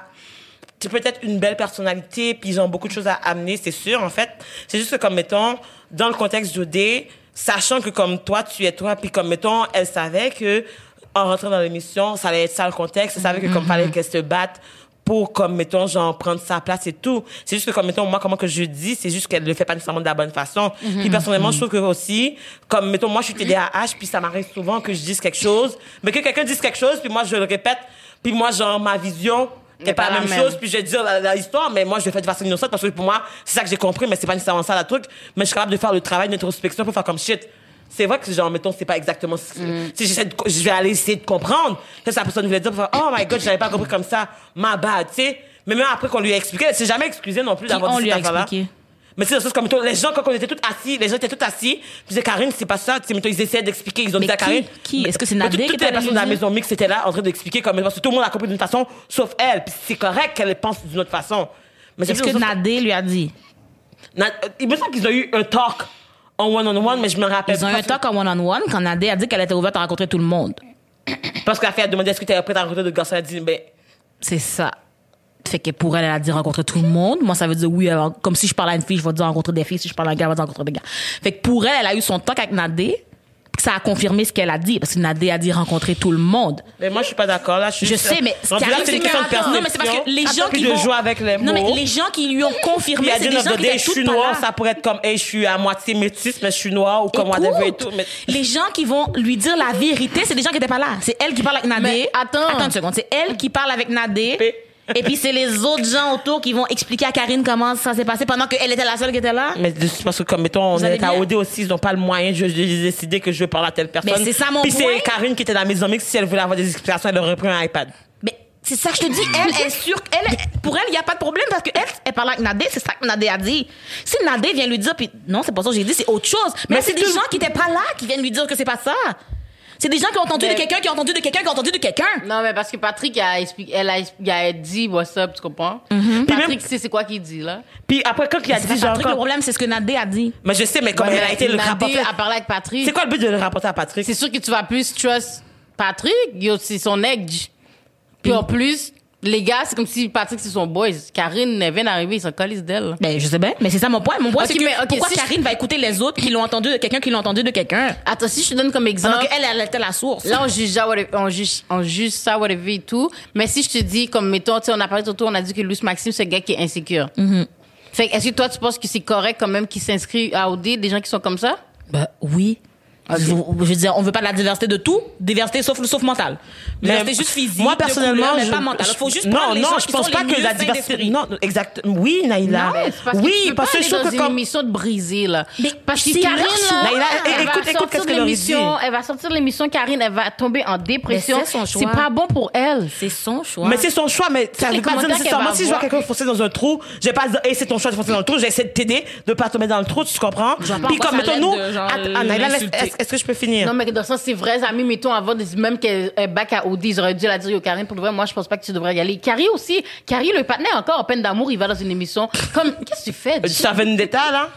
c'est peut-être une belle personnalité, puis ils ont beaucoup de choses à amener, c'est sûr, en fait. C'est juste que, comme, mettons, dans le contexte d'OD, sachant que, comme toi, tu es toi, puis comme, mettons, elle savait que, en rentrant dans l'émission, ça allait être ça le contexte, elle savait que, comme, fallait qu'elle se batte pour, comme, mettons, genre, prendre sa place et tout. C'est juste que, comme, mettons, moi, comment que je dis, c'est juste qu'elle le fait pas nécessairement de la bonne façon. Puis, personnellement, je trouve que aussi, comme, mettons, moi, je suis TDAH, puis ça m'arrive souvent que je dise quelque chose, mais que quelqu'un dise quelque chose, puis moi, je le répète, puis moi, genre, ma vision, N'est n'est pas la la même même. chose, puis je vais dire la- la histoire, mais moi, je le fais de façon innocente parce que pour moi, c'est ça que j'ai compris, mais c'est pas nécessairement ça, le truc. Mais je suis capable de faire le travail d'introspection pour faire comme shit. C'est vrai que, genre, mettons, c'est pas exactement ce Mm. Si j'essaie je vais aller essayer de comprendre. Que la personne voulait dire pour faire, oh my god, je l'avais pas compris comme ça. Ma bad, tu sais. Mais même après qu'on lui a expliqué, elle s'est jamais excusée non plus Qui d'avoir dit cette affaire-là. Mais c'est comme mettons, les gens, quand on était tous assis, les gens étaient tous assis, puis c'est Karine, c'est pas ça, mettons, ils essaient d'expliquer, ils ont Mais dit à qui- Karine. qui? Est-ce que c'est Nadé tout- qui Toutes les personnes de la maison mixte étaient là en train d'expliquer, comme, parce que tout le monde a compris d'une façon, sauf elle, puis c'est correct qu'elle pense d'une autre façon. Mais c'est Est-ce que Nadé lui a dit? Euh, Il me semble qu'ils ont eu un talk en one-on-one, mais je me rappelle Ils ont eu un talk en one-on-one quand Nadé a dit qu'elle était ouverte à rencontrer tout le monde. Parce que la fille a demandé est-ce que tu es prête à rencontrer d'autres garçons, elle a dit, ben, C'est ça. Fait que pour elle, elle a dit rencontrer tout le monde. Moi, ça veut dire oui. alors, comme si je parle à une fille, je vais dire rencontrer des filles. Si je parle à un gars, je vais dire rencontrer des gars. Fait que pour elle, elle a eu son talk avec Nadé. Ça a confirmé ce qu'elle a dit. Parce que Nadé a dit rencontrer tout le monde. mais moi, je suis pas d'accord, là, je suis Je sais, mais ce qui arrive, c'est que, non, mais c'est parce que les gens qui vont avec les mots. Non, mais les gens qui lui ont confirmé, c'est des gens qui étaient je suis noire, ça pourrait être comme, hey, je suis à moitié métisse, mais je suis noire, ou comme whatever et tout. Mais... les gens qui vont lui dire la vérité, c'est des gens qui étaient pas là. C'est elle qui parle avec Nadé. Attends. Attends une seconde. C'est elle qui parle avec Nadé. Et puis c'est les autres gens autour qui vont expliquer à Karine comment ça s'est passé pendant qu'elle était la seule qui était là. Mais de- parce que, comme, mettons, on est à? OD aussi, ils n'ont pas le moyen de, de décider que je veux parler à telle personne. Mais c'est ça mon Puis c'est Karine qui était dans la maison mixte, si elle voulait avoir des explications, elle aurait pris un iPad. Mais c'est ça que je te dis. Elle, est sûre. Elle, pour elle, il n'y a pas de problème parce qu'elle, elle parle avec Nadé. C'est ça que Nadé a dit. Si Nadé vient lui dire, puis non, c'est pas ça que j'ai dit, c'est autre chose. Mais, Mais c'est c'est des gens qui n'étaient pas là qui viennent lui dire que c'est pas ça. C'est des gens qui ont entendu Mais- de quelqu'un, qui ont entendu de quelqu'un, qui ont entendu de quelqu'un. Non, mais parce que Patrick a expliqué, elle a, il a dit what's up, tu comprends? Puis Patrick même- c'est quoi qu'il dit, là? Puis après, quand il a dit, pas genre, Patrick, le problème, c'est ce que Nadé a dit. mais je sais, mais comme Ouais, elle a été le Nadé rapporter. a parlé avec Patrick. C'est quoi le but de le rapporter à Patrick? C'est sûr que tu vas plus trust Patrick, c'est son edge. Puis en plus, les gars, c'est comme si Patrick, c'est son boys. Karine elle vient d'arriver, ils sont colis d'elle. Ben, je sais bien, mais c'est ça mon point. Mon point, c'est que pourquoi si je- Karine va écouter les autres qui l'ont entendu de quelqu'un qui l'ont entendu de quelqu'un? Attends, si je te donne comme Pendant exemple. qu'elle, elle était la source. Là, on juge, ça, whatever- on, juge, on juge ça, whatever et tout. Mais si je te dis, comme, mettons, tu sais, on a parlé tantôt, on a dit que Louis Maxime, c'est un gars qui est insécure. Fait que, est-ce que toi, tu penses que c'est correct quand même qu'il s'inscrit à OD, des gens qui sont comme ça? Ben, oui. Je veux dire, on veut pas de la diversité de tout, diversité sauf, sauf mentale. Juste physique, moi de personnellement, couleur, mais je- pas mentale. Il faut juste non, prendre les non, gens je qui pense sont pas les que la diversité. Non, exact. Oui, Naïla. Mais que oui, tu peux parce pas que je trouve que une comme émission de briser, là. Mais parce que Karine, leur là, choix. Naïla, elle écoute, écoute, qu'est-ce aurait l'émission, elle va sortir de l'émission, Karine, elle va tomber en dépression. Mais c'est son choix. C'est pas bon pour elle. C'est son choix. Mais c'est son choix, mais ça veut pas dire nécessairement qu'elle si je vois quelqu'un foncer dans un trou, je vais pas hey, c'est ton choix de foncer dans le trou, j'essaie de t'aider, de pas tomber dans le trou, tu comprends? Pas Puis comme, mettons, nous, Naïla, l'insulter. est-ce que je peux finir? Non, mais dans le sens, c'est vrais amis, mettons, avant, même qu'elle est back à OD, ils auraient dû la dire, yo, Karine, pour de vrai, moi, je pense pas que tu devrais y aller. Carrie aussi, Carrie, le partenaire, encore en peine d'amour, il va dans une émission. Comme, qu'est-ce que tu fais? Ça vendetta, là?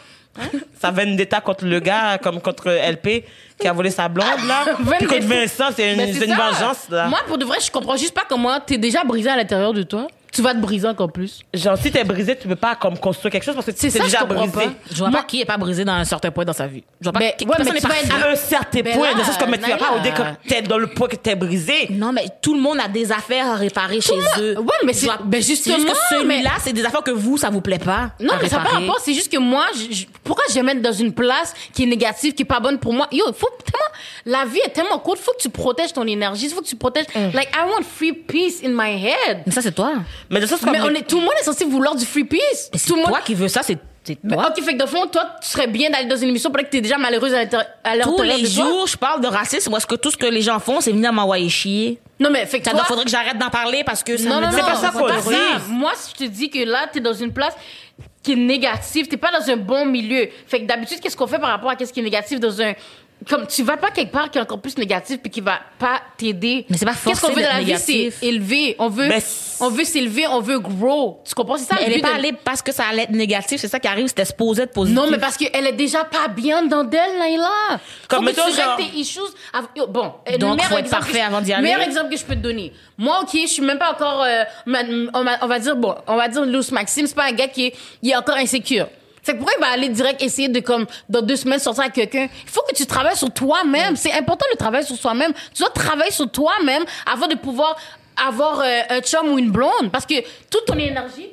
Ça vendetta contre le gars, comme contre LP, qui a volé sa blonde, là? Puis contre Vincent, c'est une, une vengeance, là. Moi, pour de vrai, je comprends juste pas comment t'es déjà brisé à l'intérieur de toi. Tu vas te briser encore plus. Genre, si t'es brisé, tu peux pas, comme, construire quelque chose parce que C'est ça, déjà je brisé. pas. Je vois Moi- pas qui est pas brisé dans un certain point dans sa vie. Je vois pas Ben, qui, ouais, mais tu vas parfait. être- À un certain Mais point, là, de ça, c'est comme, mais tu vas pas au dé Naïla. que t'es dans le point que t'es brisé. Non, mais tout le monde a des affaires à réparer chez eux. Ouais, mais c'est- vois- ben juste que celui-là, c'est des affaires que vous, ça vous plaît pas. Non, mais ça pas rapport. C'est juste que moi, je- pourquoi je vais mettre dans une place qui est négative, qui est pas bonne pour moi? Yo, faut tellement, la vie est tellement courte. Faut que tu protèges ton énergie. Faut que tu protèges, like, I want free peace in my head. Mais ça, c'est toi. Mais de ça. Mais on est, tout le monde est censé vouloir du free peace. Mais c'est Tout monde. toi qui veux ça, c'est toi. ok, fait que de fond, toi, tu serais bien d'aller dans une émission peut-être que t'es déjà malheureuse à l'intérieur Tous les de toi. jours, je parle de racisme. Est-ce que tout ce que les gens font, c'est venir m'envoyer chier? Non, mais fait que Ça toi, faudrait que j'arrête d'en parler parce que ça non, me non, non, pas ça c'est pas ça. Moi, si je te dis que là, t'es dans une place qui est négative, t'es pas dans un bon milieu. Fait que d'habitude, qu'est-ce qu'on fait par rapport à qu'est-ce qui est négatif dans un comme tu vas pas quelque part qui est encore plus négatif puis qui va pas t'aider. Mais c'est pas Qu'est-ce qu'on veut dans la vie, c'est négatif. élever. On veut, on veut s'élever, on veut grow. Tu comprends? C'est ça Mais le elle est but pas de- allée parce que ça allait être négatif. C'est ça qui arrive. C'était supposé être positif. Non, mais parce qu'elle est déjà pas bien dans d'elle, Laila. Comme mettons, tu genre- tes issues. Yo, Bon, euh, le Donc, meilleur faut être exemple parfait que je- avant d'y aller. Meilleur exemple que je peux te donner. Moi, ok, je suis même pas encore. euh, on, va, on va dire bon, on va dire Louis Maxime, c'est pas un gars qui est, il est encore insécure. Que pourquoi il va aller direct essayer de comme dans deux semaines sortir avec quelqu'un? Il faut que tu travailles sur toi-même. C'est important le travail sur soi-même. Tu dois travailler sur toi-même avant de pouvoir avoir euh, un chum ou une blonde, parce que toute ton énergie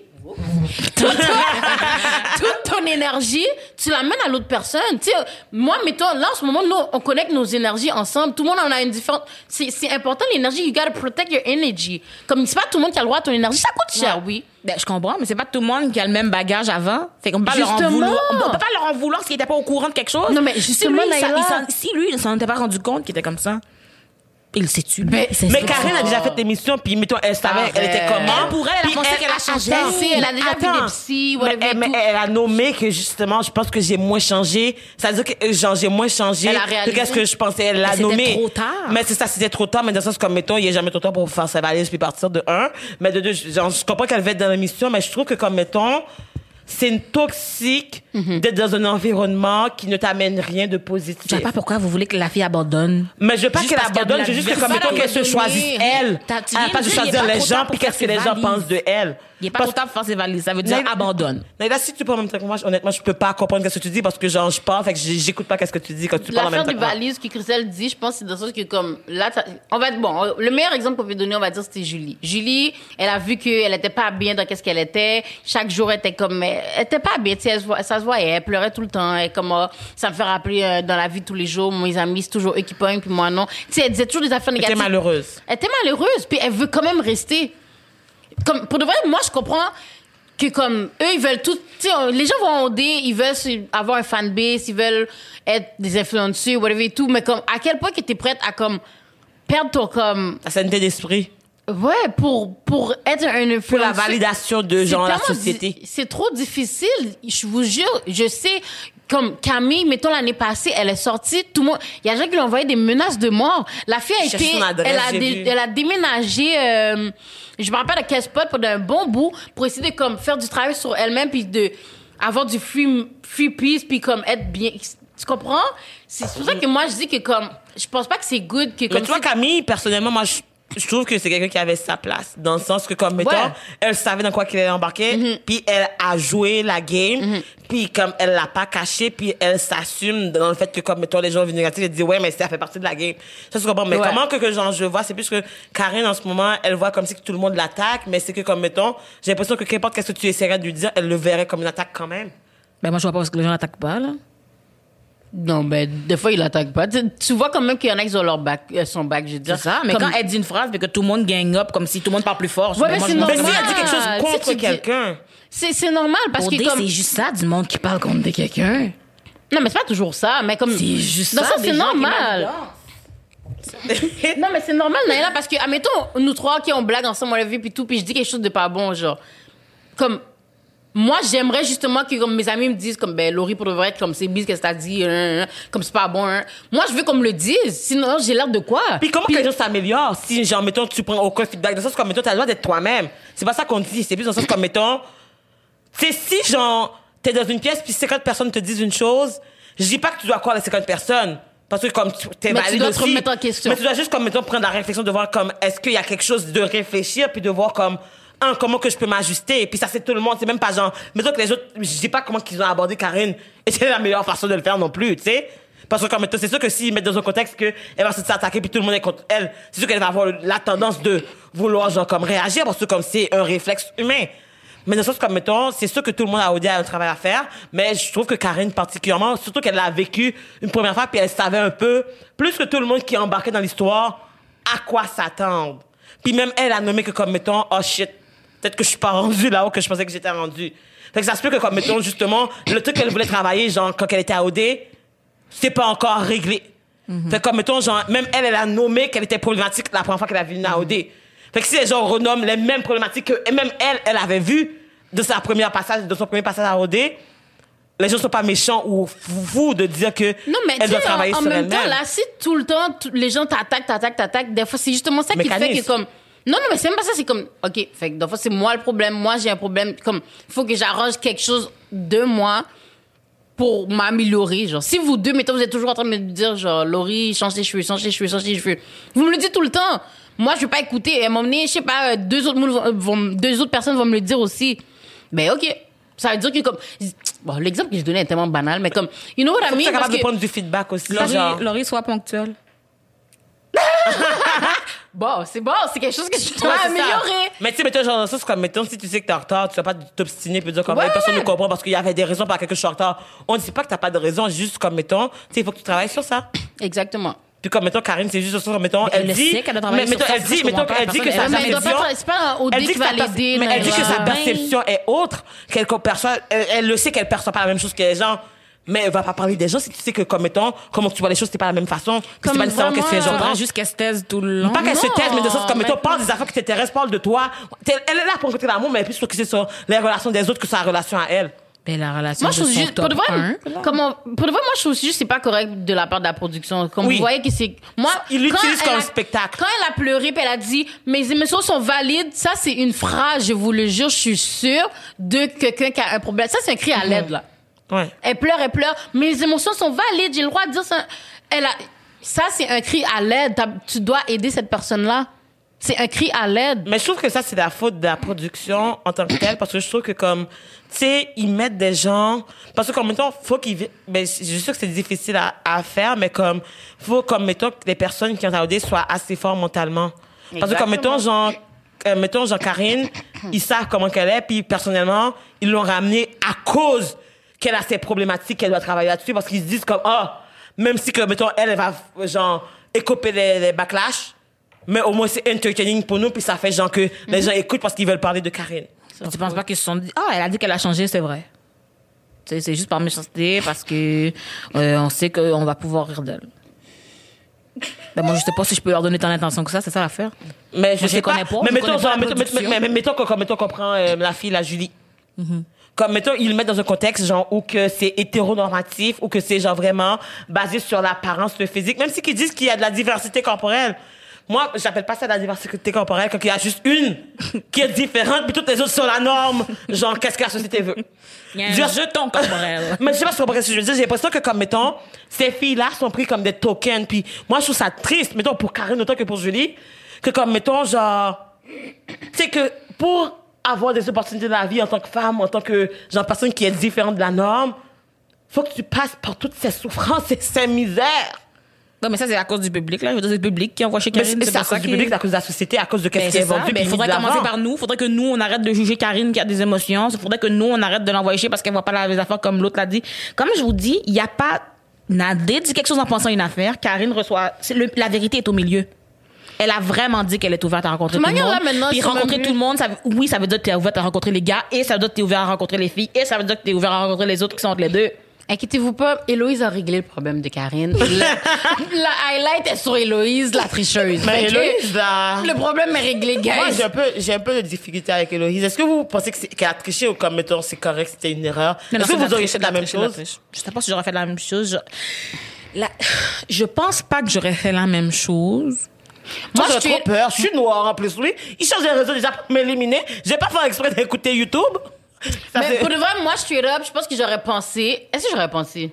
toute, toute ton énergie, tu l'amènes à l'autre personne. Tu sais, moi, mettons, là, en ce moment, nous, on connecte nos énergies ensemble. Tout le monde en a une différente. C'est, c'est important, l'énergie. You gotta protect your energy. Comme, c'est pas tout le monde qui a le droit à ton énergie. Ça coûte cher, oui. Ben, je comprends, mais c'est pas tout le monde qui a le même bagage avant. Fait qu'on peut pas leur en vouloir. On peut pas leur en vouloir s'ils étaient pas au courant de quelque chose. Non, mais si justement, lui, ça- Naila- il si lui, il s'en était pas rendu compte qu'il était comme ça, il sait-tu. Mais ça. Karine a déjà fait l'émission, puis mettons, elle savait, elle était comment. Elle, pour elle, elle a pensé qu'elle a changé. Elle a déjà Attends. des psys, Mais elle, mais a nommé que justement, je pense que j'ai moins changé. Ça veut dire que euh, genre, j'ai moins changé Elle a que qu'est-ce que je pensais. Elle l'a Mais c'était nommé. trop tard. Mais c'est ça, c'était trop tard. Mais dans le sens comme mettons, il n'y a jamais trop tard pour faire sa valise puis partir de un. Mais de deux, genre, je comprends qu'elle va être dans l'émission, mais je trouve que comme mettons, c'est une toxique Mhm. d'être dans un environnement qui ne t'amène rien de Je positif. sais pas pourquoi vous voulez que la fille abandonne. Mais je veux pas Juste qu'elle abandonne, je veux juste que comme mettons qu'elle se choisisse elle. Viens la place de choisir pas les gens puis qu'est-ce que les gens pensent de elle. Il est pas Parce- trop tard pour faire ses valises. Ça veut dire abandonne. Naila, si tu parles en même temps que moi, je- honnêtement, je peux pas comprendre ce que tu dis parce que genre, je parle, fait que j'écoute pas qu'est-ce que tu dis quand tu parles en même L'affaire temps des valises que Christelle dit, je pense, c'est dans le sens que comme là, on va être bon. Le meilleur exemple qu'on peut donner, on va dire, c'était Julie. Julie, elle a vu qu'elle était pas bien dans qu'est-ce qu'elle était. Chaque jour, elle était comme, elle elle était pas bien. Tu sais, elle se voit- ça se voyait. Elle pleurait tout le temps. Elle comme, ah, ça me fait rappeler euh, dans la vie tous les jours. Mes amis, c'est toujours eux qui pognent puis moi non. Tu sais, elle disait toujours des affaires Elle était négatives. malheureuse. Elle était malheureuse, puis elle veut quand même rester. Comme, pour de vrai, moi, je comprends que comme eux, ils veulent tout. Tu sais, les gens vont en OD, ils veulent avoir un fanbase, ils veulent être des influenceurs, whatever et tout, mais comme, à quel point que t'es prête à comme perdre ton comme. Ta sanité d'esprit. Ouais, pour, pour être un influenceur. Pour la validation de genre la société. C'est trop difficile. Je vous jure, je sais, comme Camille, mettons l'année passée, elle est sortie, tout le monde, il y a des gens qui lui ont envoyé des menaces de mort. La fille a été, adresse, elle a, dé- elle a déménagé, euh, je me rappelle à quel spot pendant un bon bout pour essayer de comme faire du travail sur elle-même puis de avoir du free, free peace puis comme être bien. Tu comprends? C'est pour ça que moi je dis que comme, je pense pas que c'est good que Mais comme tu vois, si- Camille, personnellement, moi, je, je trouve que c'est quelqu'un qui avait sa place. Dans le sens que, comme, mettons, Ouais. elle savait dans quoi qu'elle allait embarquer, puis elle a joué la game, puis comme elle l'a pas caché, puis elle s'assume dans le fait que, comme, mettons, les gens viennent négatifs, elle dit, ouais, mais ça fait partie de la game. Ça, c'est comprends? Mais Ouais. comment que, que genre, je vois, c'est plus que Karine, en ce moment, elle voit comme si tout le monde l'attaque, mais c'est que, comme, mettons, j'ai l'impression que qu'importe qu'est-ce que tu essaierais de lui dire, elle le verrait comme une attaque quand même. Ben, moi, je vois pas parce que les gens l'attaquent pas, là. Non, ben, des fois, il l'attaque pas. Tu, tu vois quand même qu'il y en a qui ont leur bac, euh, son bac, je veux dire. C'est ça. Mais Comme- quand elle dit une phrase, et que tout le monde gang up, comme si tout le monde parle plus fort. Ouais, mais c'est m'en Mais normal. si elle dit quelque chose contre quelqu'un, C'est, c'est normal parce que comme... c'est juste ça, du monde qui parle contre quelqu'un. Non, mais c'est pas toujours ça, mais comme... C'est juste Non, ça. ça, c'est normal. Non, mais c'est normal, Naïla, parce que, admettons, nous trois qui on blague ensemble, on l'a vu, puis tout, puis je dis quelque chose de pas bon, genre. Comme, moi, j'aimerais justement que comme, mes amis me disent, comme, ben, Laurie, pour vrai, comme, c'est bise, qu'est-ce que t'as dit, hein, hein, hein, comme, c'est pas bon, hein. Moi, je veux qu'on me le dise, sinon, j'ai l'air de quoi? Puis comment que les gens s'améliorent si, genre, mettons, tu prends aucun feedback? Dans le sens comme, mettons, t'as le droit d'être toi-même. C'est pas ça qu'on dit. C'est plus dans le sens comme, mettons, c'est si, genre, t'es dans une pièce puis 50 personnes te disent une chose, je dis pas que tu dois croire les 50 personnes. Parce que comme tu t'es Mais tu valide dois te aussi. remettre en question. Mais tu dois juste comme mettons prendre la réflexion de voir comme est-ce qu'il y a quelque chose de réfléchir puis de voir comme un comment que je peux m'ajuster? Et puis ça c'est tout le monde c'est même pas genre mettons que les autres je sais pas comment qu'ils ont abordé Karine. Et c'est la meilleure façon de le faire non plus tu sais. Parce que comme c'est sûr que s'ils mettent dans un contexte que elle va se attaquer puis tout le monde est contre elle c'est sûr qu'elle va avoir la tendance de vouloir genre comme réagir parce que comme c'est un réflexe humain. Mais dans le sens comme, mettons, c'est sûr que tout le monde a OD a un travail à faire, mais je trouve que Karine particulièrement, surtout qu'elle l'a vécu une première fois, puis elle savait un peu, plus que tout le monde qui est embarqué dans l'histoire, à quoi s'attendre. Puis même elle a nommé que comme, mettons, oh shit, peut-être que je suis pas rendue là-haut que je pensais que j'étais rendue. Fait que ça se peut que comme, mettons, justement, le truc qu'elle voulait travailler, genre, quand elle était à OD, c'est pas encore réglé. Fait que, comme, mettons, genre, même elle, elle a nommé qu'elle était problématique la première fois qu'elle a vu Naodé. Fait que si les gens renomment les mêmes problématiques que même elle, elle avait vu de sa première passage, de son premier passage à OD, les gens sont pas méchants ou fous de dire que Non, mais elle doit en, travailler en sur même temps, là, si tout le temps, tout- les gens t'attaquent, t'attaquent, t'attaquent, des fois, c'est justement ça qui fait que comme... Non, non, mais c'est même pas ça, c'est comme, OK, fait que fois, c'est moi le problème, moi, j'ai un problème, comme, il faut que j'arrange quelque chose de moi pour m'améliorer, genre. Si vous deux, mettons, vous êtes toujours en train de me dire, genre, Laurie, change tes cheveux, change tes cheveux, change tes cheveux. Vous me le dites tout le temps. Moi, je vais pas écouter. Et à un moment donné, je sais pas, euh, deux autres, vont- vont- deux autres personnes vont me le dire aussi. Ben, OK. Ça veut dire que comme, bon, l'exemple que je donnais est tellement banal, mais comme, you know what I mean? capable de prendre du feedback aussi. Laurie, genre. Laurie, sois ponctuelle. Bon, c'est bon, c'est quelque chose que je Ouais, dois améliorer. Mais tu sais, mettons, genre, ça, c'est comme, mettons, si tu sais que t'es en retard, tu vas pas t'obstiner puis dire comme, Ouais, personne ouais. ne comprend parce qu'il y avait des raisons pour lesquelles je suis en retard. On ne dit pas que t'as pas de raison, juste comme, mettons, tu sais, il faut que tu travailles sur ça. Exactement. Puis comme, mettons, Karine, c'est juste ça, mettons, elle elle, le dit. qu'elle mais, mettons, elle dit, mettons, elle dit que sa perception. c'est pas Mais elle dit que sa perception est autre, qu'elle elle le sait qu'elle perçoit pas la même chose que les gens. Mais elle va pas parler des gens si tu sais que, comme, mettons, comment tu vois les choses, c'est pas la même façon. Puis C'est Comme pas nécessairement que les gens juste qu'elle se taise tout le long. Pas qu'elle se taise, mais de sorte comme, mais- parle des affaires qui t'intéressent, parle de toi. Elle est là pour rencontrer l'amour, mais elle est plus focusée sur les relations des autres que la relation à elle. Ben, la relation Moi, je trouve juste, pour de vrai, 1, comme on- pour de vrai, moi, je trouve juste que c'est pas correct de la part de la production. Comme Oui. vous voyez que c'est, moi, Il l'utilise comme a- spectacle. Quand elle a pleuré, puis elle a dit, mes émotions sont valides, ça, c'est une phrase, je vous le jure, je suis sûre, de quelqu'un qui a un problème. Ça, c'est un cri à l'aide, là. Ouais. Elle pleure, elle pleure. Mes émotions sont valides. J'ai le droit de dire ça. Elle a, ça, c'est un cri à l'aide. Tu dois aider cette personne-là. C'est un cri à l'aide. Mais je trouve que ça, c'est la faute de la production en tant que telle, parce que je trouve que comme, tu sais, ils mettent des gens, parce que comme, mettons, faut qu'ils, ben, je suis sûre que c'est difficile à, à faire, mais comme, faut, comme, mettons, que les personnes qui ont AOD soient assez forts mentalement. Parce que comme, mettons, genre, euh, mettons, genre, Karine, ils savent comment qu'elle est, puis personnellement, ils l'ont ramenée à cause qu'elle a ces problématiques qu'elle doit travailler là-dessus, parce qu'ils se disent comme, ah, même si que, mettons, elle, elle va, genre, écoper les, les backlash, mais au moins c'est entertaining pour nous, puis ça fait genre que les gens écoutent parce qu'ils veulent parler de Karine. Tu penses pas qu'ils se sont dit, ah, elle a dit qu'elle a changé, c'est vrai. C'est juste par méchanceté parce que euh, on sait qu'on va pouvoir rire d'elle. Ben moi, je sais pas si je peux leur donner tant d'intention que ça, c'est ça l'affaire. Mais je Moi, sais pas. connais pas, mais mettons, mettons, mettons- mettons qu'on prend euh, la fille, la Julie. Mm-hmm. Comme, mettons, ils le mettent dans un contexte, genre, où que c'est hétéronormatif, ou que c'est, genre, vraiment basé sur l'apparence, le physique, même si qu'ils disent qu'il y a de la diversité corporelle. Moi, j'appelle pas ça de la diversité corporelle quand il y a juste une qui est différente, puis toutes les autres sont la norme. Genre, qu'est-ce que la société veut? Il y a un Dire- jeton corporel. Mais je sais pas si vous comprenez ce que je veux dire. J'ai l'impression que, comme, mettons, ces filles-là sont prises comme des tokens. Puis moi, je trouve ça triste, mettons, pour Karine autant que pour Julie, que, comme, mettons, genre, sais que pour avoir des opportunités dans la vie en tant que femme, en tant que, genre, personne qui est différente de la norme, faut que tu passes par toutes ces souffrances et ces misères. Non, mais ça, c'est à cause du public, là. Je veux dire, c'est le public qui envoie chez Karine. c'est à cause du public, c'est à cause de la société, à cause de Ben, qu'est-ce qui est vendu. Il faudrait commencer par nous. Il faudrait que nous, on arrête de juger Karine qui a des émotions. Il faudrait que nous, on arrête de l'envoyer chier parce qu'elle voit pas la- les affaires comme l'autre l'a dit. Comme je vous dis, il y a pas, Nadé dit quelque chose en pensant à une affaire. Karine reçoit, le- la vérité est au milieu. Elle a vraiment dit qu'elle est ouverte à rencontrer De tout le manière, monde. là, maintenant, Puis rencontrer même tout le monde, ça, oui, ça veut dire que tu es ouverte à rencontrer les gars et ça veut dire que tu es ouvert à rencontrer les filles et ça veut dire que tu es ouvert à rencontrer les autres qui sont entre les deux. Inquiétez-vous pas, Héloïse a réglé le problème de Karine. Le- la highlight est sur Héloïse, la tricheuse. Mais Héloïse, là- Le problème est réglé, guys. Moi, j'ai un peu, j'ai un peu de difficulté avec Héloïse. Est-ce que vous pensez que c'est- qu'elle a triché ou comme, mettons, c'est correct, c'était une erreur? Non, non, Est-ce que vous auriez fait la même chose? Je sais pas si j'aurais fait la même chose. Je, la- je pense pas que j'aurais fait la même chose. Moi, j'ai je trop suis- peur. Je suis noire en plus, oui. Il change les réseaux déjà pour m'éliminer. J'ai pas fait exprès d'écouter YouTube. Ça Mais fait- pour de vrai, moi, straight up, je pense que j'aurais pensé. Est-ce que j'aurais pensé?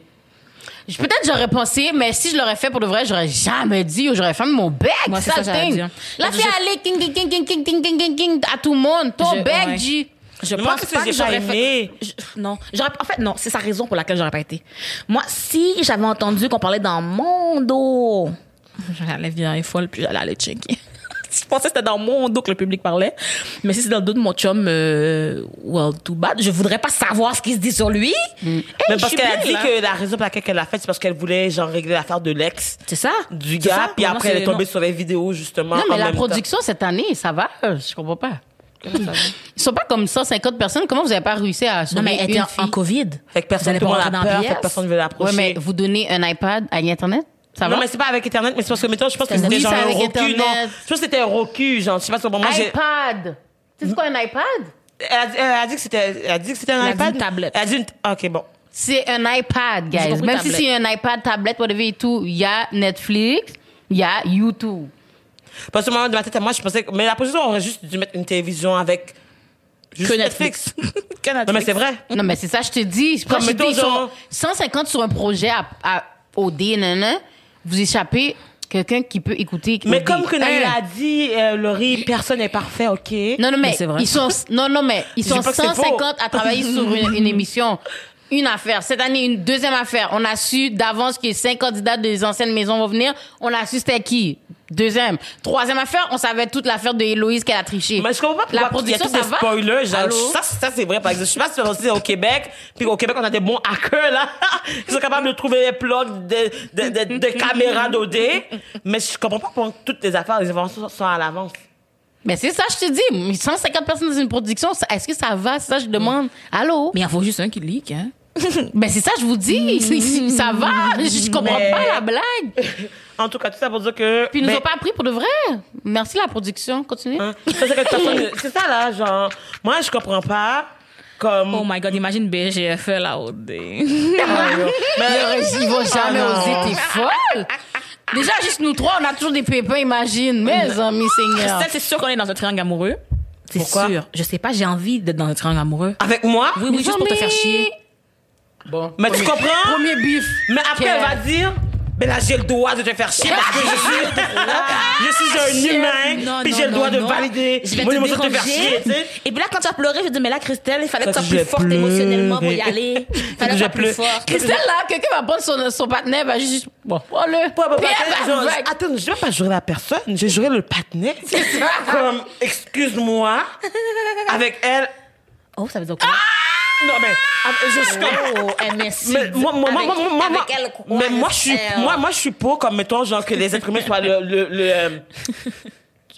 Je- Peut-être j'aurais pensé, mais si je l'aurais fait pour de vrai, j'aurais jamais dit ou j'aurais fermé mon bec. Moi, ça ça, thing. dire. La Je- fille allait king, king, king, king, king, king, king, king, king, à tout le monde. Ton Je- bec, ouais. G. Je pense qu'est-ce pas que que j'aurais aimé? fait. je- non, j'aurais. En fait, non, c'est sa raison pour laquelle j'aurais pas été. Moi, si j'avais entendu qu'on parlait dans mon dos, j'allais virer folle puis j'allais aller checker. je pensais que c'était dans mon dos que le public parlait, mais si c'est dans le dos de mon chum, euh, well, too bad. Je voudrais pas savoir ce qu'il se dit sur lui. Hey, Mais parce qu'elle a dit là. que la raison pour laquelle elle l'a fait, c'est parce qu'elle voulait, genre, régler l'affaire de l'ex c'est ça. du gars. ça. Puis après, elle est tombée non. sur les vidéos, justement. Non, mais la temps. production cette année, ça va? Je comprends pas. Ils sont pas comme 150 personnes. Comment vous avez pas réussi à sauver Non, mais elle était en, fille? en COVID. Fait que personne dans la peur, fait que personne ne veut Ouais, l'approcher. mais vous donnez un iPad à Internet? Ça non, va? mais c'est pas avec Internet, mais c'est parce que, mettons, je pense que Oui, c'était genre un Roku, Internet. non. Je pense que c'était un Roku, genre, je sais pas moi, j'ai... iPad. Tu sais c'est quoi un iPad? Elle a, dit- elle a dit que c'était, elle a dit que c'était un Elle a dit iPad? une tablette. Elle a dit une, ok, bon. C'est un iPad, J'ai guys. compris Même si tablette. c'est un iPad, tablette, whatever et tout, il y a Netflix, il y a YouTube. Parce que moi, de ma tête à moi, je pensais que, mais la position, on aurait juste dû mettre une télévision avec juste Que Netflix. que Netflix. Non, mais c'est vrai. Non, mais c'est ça, je te dis. Je Comme pense que mettons, ils sont genre- 150 sur un projet à, à OD, nanana. Vous échappez quelqu'un qui peut écouter. Mais OD. comme que Un. a dit, euh, Laurie, personne n'est parfait, ok. Non, non, mais, Mais c'est vrai. ils sont, non, non, mais ils sont dis pas que c'est 150 faux. à travailler sur une, une émission. Une affaire. Cette année, une deuxième affaire. On a su d'avance que cinq candidats des anciennes maisons vont venir. On a su c'était qui. Deuxième. Troisième affaire, on savait toute l'affaire de Héloïse qu'elle a triché. Mais je comprends pas La pourquoi il y a production, tous ça des va? spoilers. Genre, ça, ça c'est vrai, par exemple. Je sais pas si c'est aussi au Québec. Puis au Québec, on a des bons hackers, là. qui sont capables de trouver les plugs de, de, de, de caméras d'OD. Mais je comprends pas pourquoi toutes les affaires, les informations sont à l'avance. Mais c'est ça, je te dis. 150 personnes dans une production, est-ce que ça va? C'est ça, je demande. Allô? Mais il en faut juste un qui leak, hein? Ben, c'est ça, je vous dis. C'est- ça va. Je, je comprends Mais- pas la blague. En tout cas, tout ça pour dire que. Puis ils nous ben, ont pas appris pour de vrai. Merci la production. Continue. hein, c'est ça, là, genre. Moi, je comprends pas. Comme. Oh my god, imagine BGFL à OD. Mais- Ils vont jamais Ah, non. oser, t'es folle. Déjà, juste nous trois, on a toujours des pépins, imagine. Mes amis, Seigneur. C'est sûr qu'on est dans un triangle amoureux. C'est sûr. Je sais pas, j'ai envie d'être dans un triangle amoureux. Avec moi? Oui, oui, juste pour te faire chier. Bon. Mais tu comprends? Premier bif. Mais après, elle va dire, ben là, j'ai le droit de te faire chier parce que je suis, je suis un humain, Non, puis j'ai le droit non, de non. valider Je vais mon te te faire chier, tu sais. Et puis là, quand tu as pleuré, je dis, mais là, Christelle, il fallait que tu sois plus forte émotionnellement pour y aller. Il fallait que tu sois plus forte. Christelle, là, quelqu'un va prendre son, son partenaire, va juste. Bon, oh le. Ouais, bah, bah, Puis elle va genre, vague. attends, je vais pas jurer la personne, j'ai juré le patinet. C'est ça. Comme, excuse-moi, avec elle. Oh, ça veut dire quoi? Non, mais, avec- je suis comme. Oh, m'insulte. Mais moi, moi, moi, Avec- moi, moi, moi, avec elle, quoi, mais moi, je suis, elle. moi, moi, je suis pour, comme, mettons, genre, que les humains soient le, le, le, euh,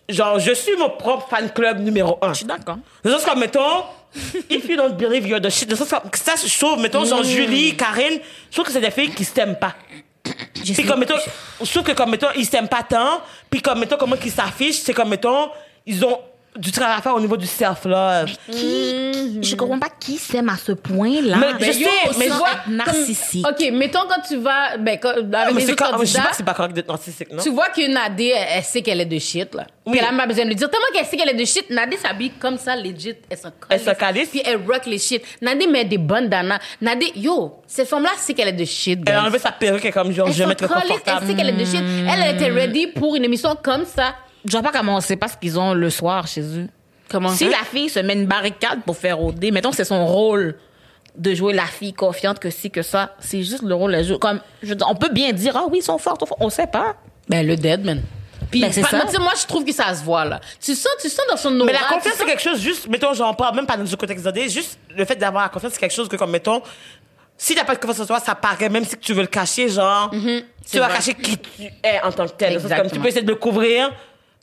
genre, je suis mon propre fan club numéro un. Je suis d'accord. De sens comme, mettons, if you don't believe you're the shit. De comme, ça, je trouve, mettons, genre, Julie, Karine, je trouve que c'est des filles qui s'aiment pas. Puis comme, mettons, je trouve que comme, mettons, ils s'aiment pas tant. Puis comme, mettons, comment qu'ils s'affichent, c'est comme, mettons, ils ont du travail à faire au niveau du self-love. Qui, je comprends pas qui s'aime à ce point-là. Mais je sais, yo, mais je vois narcissique. OK, mettons quand tu vas. Ben, quand- avec Ah, mais les autres je sais pas que c'est pas correct d'être narcissique, non? Tu vois que Nadé, elle, elle sait qu'elle est de shit, là. Oui. Puis elle a même pas besoin de le dire. Tellement qu'elle sait qu'elle est de shit, Nadé s'habille comme ça, legit. Elle se Elle se calisse. Puis elle rock les shit. Nadé met des bonnes danas. Nadé, yo, cette femme-là sait qu'elle est de shit, Elle a enlevé sa perruque et comme, genre, Elle je vais mettre calisse, Elle confortable. sait qu'elle est de shit. Elle, elle était ready pour une émission comme ça. Je vois pas comment on sait pas ce qu'ils ont le soir chez eux. Comment Si la fille se met une barricade pour faire OD, mettons que c'est son rôle de jouer la fille confiante que si que ça, c'est juste le rôle elle joue. Comme je on peut bien dire ah oui ils sont forts, on sait pas. Ben, le dead, man. Puis, Ben, c'est pas- ça. mais tu moi, je trouve que ça se voit, là. Tu sens, tu sens dans son aura. Mais la tu confiance, sens- c'est quelque chose, juste, mettons, j'en parle même pas dans le contexte d'OD, juste le fait d'avoir la confiance, c'est quelque chose que, comme, mettons, si t'as pas de confiance en toi, ça paraît, même si tu veux le cacher, genre, tu Mhm. c'est vas vrai. cacher qui tu es en tant que tel. Comme tu peux essayer de le couvrir,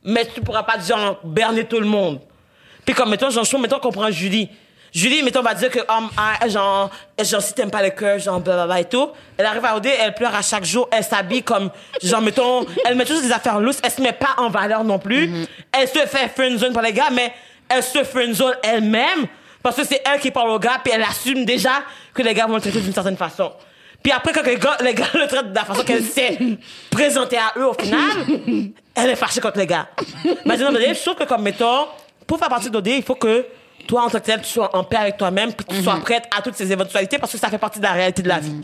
mais tu pourras pas, genre, berner tout le monde. Puis comme, mettons, genre, je trouve, mettons qu'on prend Julie. Julie, mettons, va dire que, um, ah, genre, genre, si t'aimes pas le cœur, genre, blablabla et tout. Elle arrive à OD, elle pleure à chaque jour, elle s'habille comme, genre, mettons, elle met toujours des affaires lousses, elle se met pas en valeur non plus. Mhm. Elle se fait friendzone par les gars, mais elle se friendzone elle-même parce que c'est elle qui parle aux gars, puis elle assume déjà que les gars vont le traiter d'une certaine façon. Puis après, quand les gars, les gars le traitent de la façon qu'elle s'est présentée à eux au final, elle est fâchée contre les gars. Maintenant, je trouve que comme, mettons, pour faire partie d'OD, il faut que toi, en tant que tel, tu sois en paix avec toi-même, puis que tu sois prête à toutes ces éventualités parce que ça fait partie de la réalité de la vie.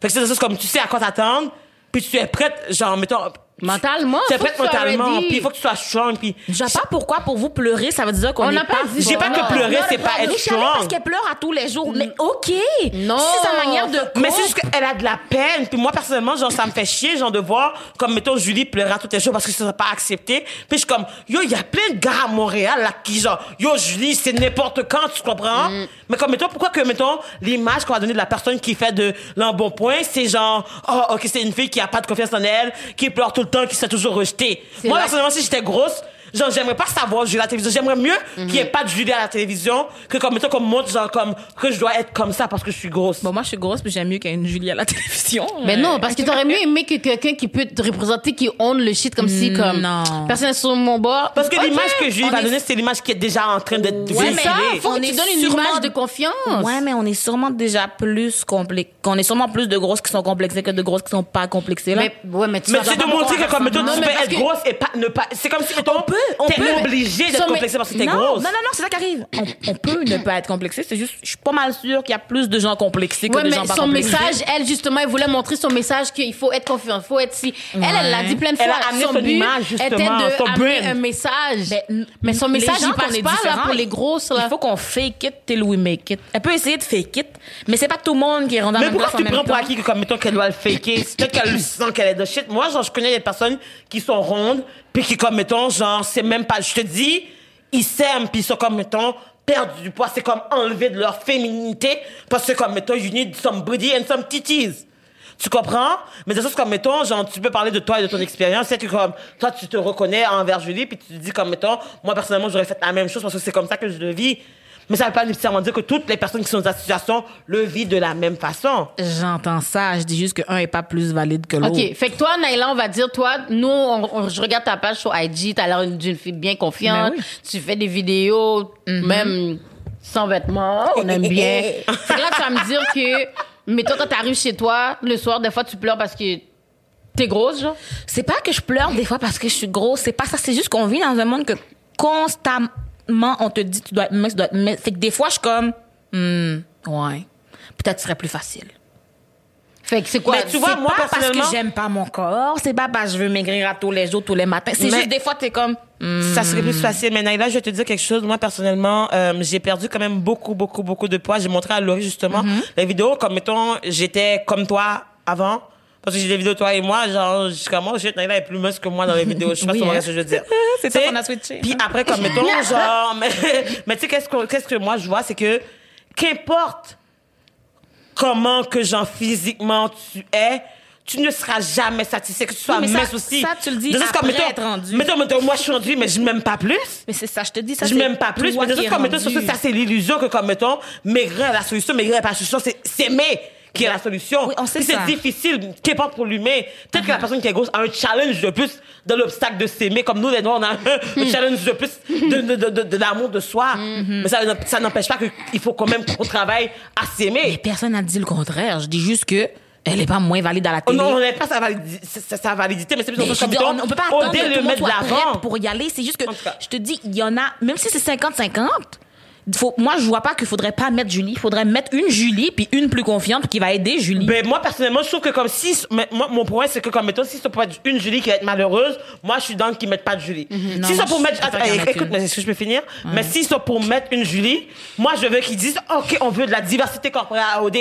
Fait que c'est des choses comme tu sais à quoi t'attendre, puis tu es prête, genre, mettons, Mentalement, tu es faut prête mentalement, puis il faut que tu sois strong, puis Je vois pas pourquoi pour vous pleurer ça veut dire qu'on n'a pas dit j'ai pas que pleurer, c'est pas être savais parce strong. qu'elle pleure à tous les jours. Mais OK. Non. C'est sa manière de Mais c'est juste qu'elle a de la peine. Puis moi, personnellement, genre, ça me fait chier, genre, de voir, comme, mettons, Julie pleurer à tous les jours parce que ça n'a pas accepté. Puis je suis comme, yo, il y a plein de gars à Montréal, là, qui, genre, yo, Julie, c'est n'importe quand, tu comprends? Mais comme, mettons, pourquoi que, mettons, l'image qu'on va donner de la personne qui fait de l'embonpoint, c'est genre, oh, ok, c'est une fille qui a pas de confiance en elle, qui pleure tout le temps, qui se fait toujours. C'est Moi, personnellement, si j'étais grosse, Genre, j'aimerais pas savoir Julie à la télévision. J'aimerais mieux Mhm. qu'il y ait pas de Julie à la télévision que comme, mettons, comme montre, genre, comme, que je dois être comme ça parce que je suis grosse. Bon, moi, je suis grosse, puis j'aime mieux qu'il y ait une Julie à la télévision. Mais non, parce que t'aurais mieux aimé que quelqu'un qui peut te représenter, qui own le shit comme si, comme, non. personne n'est sur mon bord. Parce que l'image que Julie on va est- donner, c'est l'image qui est déjà en train d'être Ouais, mais ça, faut on que tu donnes une sûrement- image de confiance. Ouais, mais on est sûrement déjà plus complexé. Qu'on est sûrement plus de grosses qui sont complexées que de grosses qui sont pas complexées, là. Mais, ouais, mais tu Mais c'est de montrer que comme mettons, tu mais peux être grosse et pas ne pas. C'est comme si mettons, On peut, on t'es peut. obligé d'être mais- complexé parce que t'es non, grosse. non, non, non, c'est ça qui arrive. On, on peut ne pas être complexé. C'est juste, je suis pas mal sûre qu'il y a plus de gens complexés que Ouais, de mais gens pas son complexés. message, elle, justement, elle voulait montrer son message qu'il faut être confiant, il faut être si. Elle, elle l'a Ouais. dit plein de Elle fois. a amené son son but image, justement, était de son amener brand. un message. Ben, mais son les message, gens il passe pas là pour les grosses, là. Il faut qu'on fake it till we make it. Elle peut essayer de fake it, mais c'est pas tout le monde qui est rendu à la Mais même pourquoi place en tu prends pour acquis que comme mettons qu'elle doit le faker? C'est Peut-être qu'elle sent qu'elle est de shit. Moi, genre, je connais des personnes qui sont rondes, puis qui comme mettons, genre, c'est même pas. Je te dis, ils s'aiment, puis ils sont comme mettons perdre du poids, c'est comme enlever de leur féminité, parce que comme mettons, you need some booty and some titties. Tu comprends? Mais des choses comme, mettons, genre, tu peux parler de toi et de ton expérience. C'est que, comme, toi, tu te reconnais envers Julie, puis tu te dis, comme, mettons, moi, personnellement, j'aurais fait la même chose parce que c'est comme ça que je le vis. Mais ça veut pas nécessairement dire que toutes les personnes qui sont dans cette situation le vivent de la même façon. J'entends ça. Je dis juste que un est pas plus valide que l'autre. OK. Fait que toi, Naila, on va dire, toi, nous, on- on- je regarde ta page sur IG, t'as l'air d'une fille bien confiante. Ben oui. Tu fais des vidéos, même sans vêtements. On aime bien. fait que là, tu vas me dire que, mettons, quand t'arrives chez toi, le soir, des fois, tu pleures parce que t'es grosse, genre? C'est pas que je pleure des fois parce que je suis grosse. C'est pas ça. C'est juste qu'on vit dans un monde que constamment on te dit tu dois être mince, tu dois être. Fait que des fois je suis comme, hmm, ouais, peut-être ce serait plus facile. Fait que c'est quoi? Mais tu vois, moi, pas parce que j'aime pas mon corps, c'est pas parce que je veux maigrir à tous les jours, tous les matins. C'est juste des fois t'es comme, hmm, Ça serait plus facile. Mais Naïla, je vais te dire quelque chose. Moi, personnellement, euh, j'ai perdu quand même beaucoup, beaucoup, beaucoup de poids. J'ai montré à Laurie, justement, les vidéos, comme, mettons, j'étais comme toi avant. Parce que j'ai des vidéos toi et moi, genre, je suis comme, oh shit, Naïla est plus mince que moi dans les vidéos. Je sais pas Oui, hein. ce que je veux dire. C'est ça qu'on a switché. Puis après, comme, mettons, genre, mais, mais tu sais, qu'est-ce que, qu'est-ce que moi je vois, c'est que, qu'importe comment que, genre, physiquement tu es, tu ne seras jamais satisfait, que tu sois Oui, mais ça- mince aussi. ça, tu le dis De après comme, mettons, être rendu. Mettons, mettons, moi, je suis rendu, mais je m'aime pas plus mais c'est ça, je te dis ça. je m'aime pas plus, mais de façon, mettons, ça, ça, c'est l'illusion que, comme, mettons, maigrir la solution, maigrir la solution, c'est s'aimer qui est la solution. Oui, on sait c'est difficile, qu'importe pour l'humain. Peut-être que la personne qui est grosse a un challenge de plus de l'obstacle de s'aimer, comme nous, les Noirs, on a un, un challenge de plus de, de, de, de, de l'amour de soi. Mais ça, ça n'empêche pas qu'il faut quand même qu'on travaille à Mais s'aimer. personne n'a dit le contraire. Je dis juste que elle est pas moins valide à la Oh télé. non, on n'est pas sa validité, sa, sa validité, mais c'est plus Mais comme on, on peut pas attendre que tout le monde mettre soit prêt pour y aller. C'est juste que je te dis, il y en a, même si c'est 50-50, faut, moi je vois pas qu'il faudrait pas mettre Julie. Il faudrait mettre une Julie puis une plus confiante qui va aider Julie. Ben, moi, personnellement, je trouve que comme si, moi, mon point, c'est que comme, mettons, si c'est pour être une Julie qui va être malheureuse, moi, je suis dans qui mettent pas de Julie. Non, si c'est pour je mettre, attends, écoute, mais est-ce que je peux finir? Mais si c'est pour mettre une Julie, moi, je veux qu'ils disent, OK, on veut de la diversité corporelle à OD.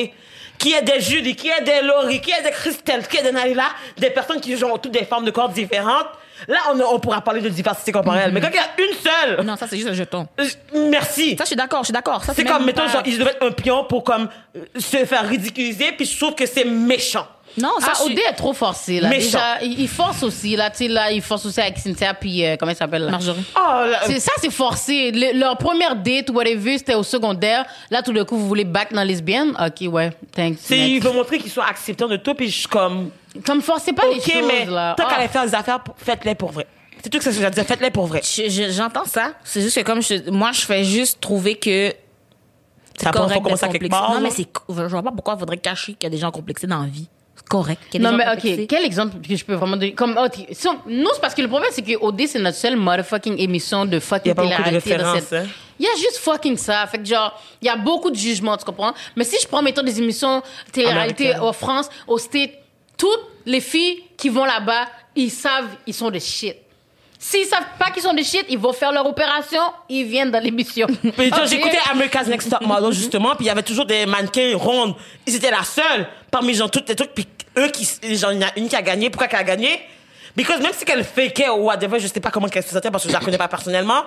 Qui est des Julie, qui est des Laurie, qui est des Christelle, qui est des Naila, des personnes qui ont toutes des formes de corps différentes. Là, on, on pourra parler de diversité corporelle. Mais quand il y a une seule, Non, ça c'est juste un jeton. euh, merci. Ça je suis d'accord, je suis d'accord. Ça C'est comme, mettons, genre, ils devraient être un pion pour comme euh, se faire ridiculiser, puis je trouve que c'est méchant. Non, ça Ah, Odé est trop forcé, là. Méchant. Déjà, il il force aussi, là. Tu sais, là, il force aussi avec Cynthia, puis euh, comment il s'appelle, là? Marjorie. Oh, là, C'est- Ça, c'est forcé. Le- leur première date, whatever, c'était au secondaire. Là, tout d'un coup, vous voulez back dans lesbienne? OK, ouais, thanks. C'est, next. il veut montrer qu'ils sont acceptants de tout, puis je suis comme, Comme forcez pas les ok, choses, mais là. tant Ah. qu'à faire des affaires, pour- faites-les pour vrai. C'est tout ce que je veux dire, faites-les pour vrai. Je- je- J'entends ça. C'est juste que comme je, moi je fais juste trouver que c'est Ça prend- correct commencer d'être à quelque complexé. part, Non mais je vois pas pourquoi il faudrait cacher qu'il y a des gens complexés dans la vie. Correct. qu'il y a Non, des mais OK, quel exemple que je peux vraiment donner? Comme, OK, si on- nous, c'est parce que le problème, c'est que OD, c'est notre seule motherfucking émission de Il y fucking a pas beaucoup de télé-réalité. cette- hein. Il y a juste fucking ça. Fait que, genre, il y a beaucoup de jugements, tu comprends? Mais si je prends, mettons, des émissions télé-réalité en France, au States, toutes les filles qui vont là-bas, ils savent, ils sont de shit. S'ils savent pas qu'ils sont des shit, ils vont faire leur opération, ils viennent dans l'émission. J'écoutais America's Next Top Model, justement, puis il y avait toujours des mannequins rondes. Ils étaient la seule parmi genre toutes les trucs, puis eux qui, genre, il y en a une qui a gagné. Pourquoi qu'elle a gagné? Because même si qu'elle fakait ou whatever, je sais pas comment qu'elle se sentait parce que je la connais pas personnellement.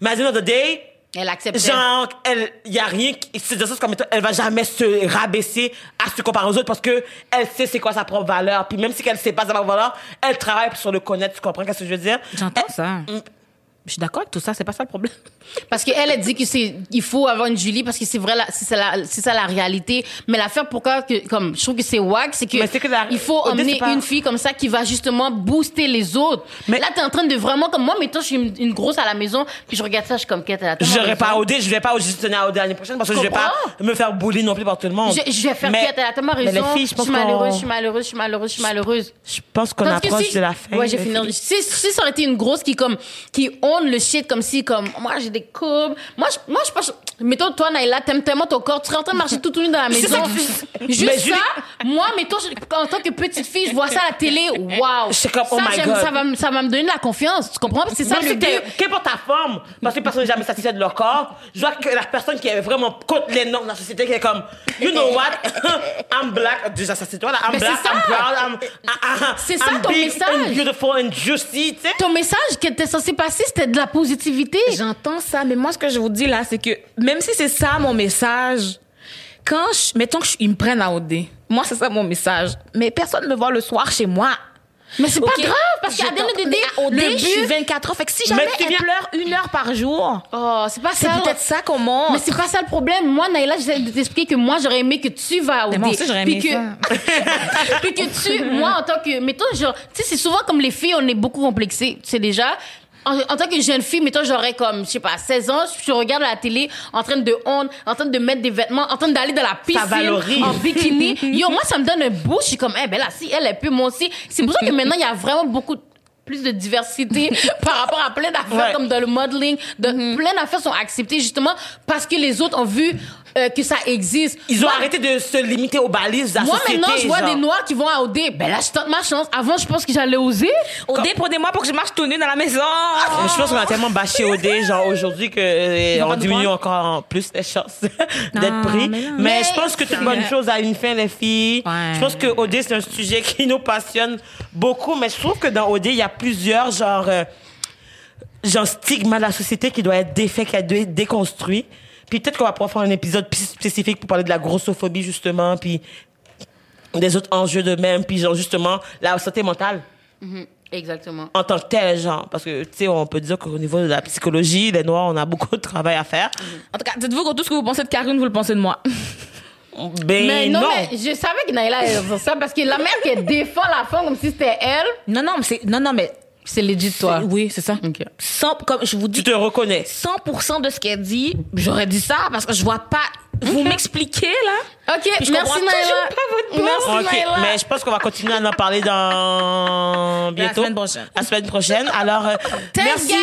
Mais à the end of the day, Elle accepte. Genre, elle, y a rien, qui- c'est de ça comme étant, elle va jamais se rabaisser à se comparer aux autres parce que elle sait c'est quoi sa propre valeur. Puis même si elle sait pas sa propre valeur, elle travaille sur le connaître, tu comprends qu'est-ce que je veux dire? J'entends Elle- ça. Je suis d'accord avec tout ça, c'est pas ça le problème. Parce qu'elle a dit que c'est, il faut avoir une Julie parce que c'est vrai, c'est ça la, c'est ça la réalité. Mais l'affaire pourquoi que, comme, je trouve que c'est wack, c'est que, Mais c'est que la- il faut emmener pas- une fille comme ça qui va justement booster les autres. Mais- là, t'es en train de vraiment, comme moi, mettons, je suis une, une grosse à la maison, puis je regarde ça, je suis comme, quête, elle a tellement J'aurais pas raison. OD, je vais pas auditionner à OD l'année prochaine parce que je vais pas me faire bully non plus par tout le monde. Je, je vais faire Mais- quête, elle a tellement mais raison. les filles, je pense suis malheureuse, je suis malheureuse, je suis malheureuse, je suis malheureuse. Je pense qu'on que approche si- de la fin. Ouais, j'ai les fini. filles. Si, si ça aurait été une grosse qui comme qui le shit comme si comme moi j'ai des courbes. Moi je, moi je pense mettons toi Naïla t'aimes tellement ton corps, tu serais en train de marcher tout nu dans la maison. ça que Juste Mais ça, Julie- moi mettons je- en tant que petite fille, je vois ça à la télé, waouh. C'est comme, oh ça, my God. ça va me- ça va me donner de la confiance, tu comprends? Que c'est ça Même le but. qu'importe ta forme, parce que personne n'est jamais satisfait de leur corps, je vois que la personne qui est vraiment contre les normes de la société, qui est comme, you know what, I'm black, déjà ça c'est toi là, I'm Mais black, c'est ça. I'm proud, I'm, I- I- C'est ça, I'm ton big message. and beautiful and juicy, tu sais. Ton message qui était censé passer, c'était de la positivité. J'entends ça, mais moi, ce que je vous dis là, c'est que même si c'est ça mon message, quand je, mettons qu'ils me prennent à OD, moi, c'est ça mon message. Mais personne ne me voit le soir chez moi. Mais c'est Ok? pas grave parce qu'à Je le je suis but 24 heures. Fait que si Mais jamais elle viens- pleure une heure par jour, Oh, c'est pas c'est ça. peut-être ça qu'on. Mais c'est pas ça le problème. Moi, Naïla, j'essaie de t'expliquer que moi, j'aurais aimé que tu vas au Mais moi dé. aussi, j'aurais Puis aimé que, puis que tu, moi, en tant que, mettons, genre, tu sais, c'est souvent comme les filles, on est beaucoup complexées, tu sais déjà. En, en tant que jeune fille, mettons, j'aurais comme, je sais pas, 16 ans, je regarde la télé, en train de honte, en train de mettre des vêtements, en train d'aller dans la piscine, en bikini. Yo, moi, ça me donne un boost. Je suis comme, eh ben là, si elle, elle peut, moi aussi. C'est pour ça que maintenant, il y a vraiment beaucoup plus de diversité par rapport à plein d'affaires Ouais. comme dans le modeling, de, Mm-hmm. plein d'affaires sont acceptées justement parce que les autres ont vu euh, que ça existe. Ils ont Moi- arrêté de se limiter aux balises de la Moi société. maintenant, je vois genre. des noirs qui vont à OD. Ben là, je tente ma chance. Avant, je pense que j'allais oser. OD, prenez-moi pour que je marche tout nu dans la maison. Je pense qu'on a tellement bâché au dé, genre aujourd'hui, que euh, on diminue encore plus les chances d'être pris. mais non. Mais, Mais je pense que toute bonne chose a une fin, les filles. Ouais. Je pense que OD, c'est un sujet qui nous passionne beaucoup, mais je trouve que dans OD, il y a plusieurs genre, euh, genre stigmas de la société qui doit être défait, qui doit être déconstruit. Puis peut-être qu'on va pouvoir faire un épisode plus spécifique pour parler de la grossophobie, justement, puis des autres enjeux de même, puis genre justement la santé mentale Exactement. en tant que tel, genre. Parce que, tu sais, on peut dire qu'au niveau de la psychologie, les Noirs, on a beaucoup de travail à faire. En tout cas, dites-vous que tout ce que vous pensez de Karine, vous le pensez de moi. Ben Mais non, non. mais je savais que Naïla allait dire ça parce que la mère qui défend la femme comme si c'était elle, Non, non, mais c'est, non, non, mais. C'est legit toi. Oui, c'est ça. Ok. 100, comme je vous dis, Tu te reconnais. 100% de ce qu'elle dit, j'aurais dit ça parce que je vois pas. Vous m'expliquez, là? Ok, Puis je merci comprends toujours pas votre Merci Ok, Naïla. mais je pense qu'on va continuer à en parler dans bientôt. semaine prochaine. La semaine prochaine. Alors, euh, merci. guys.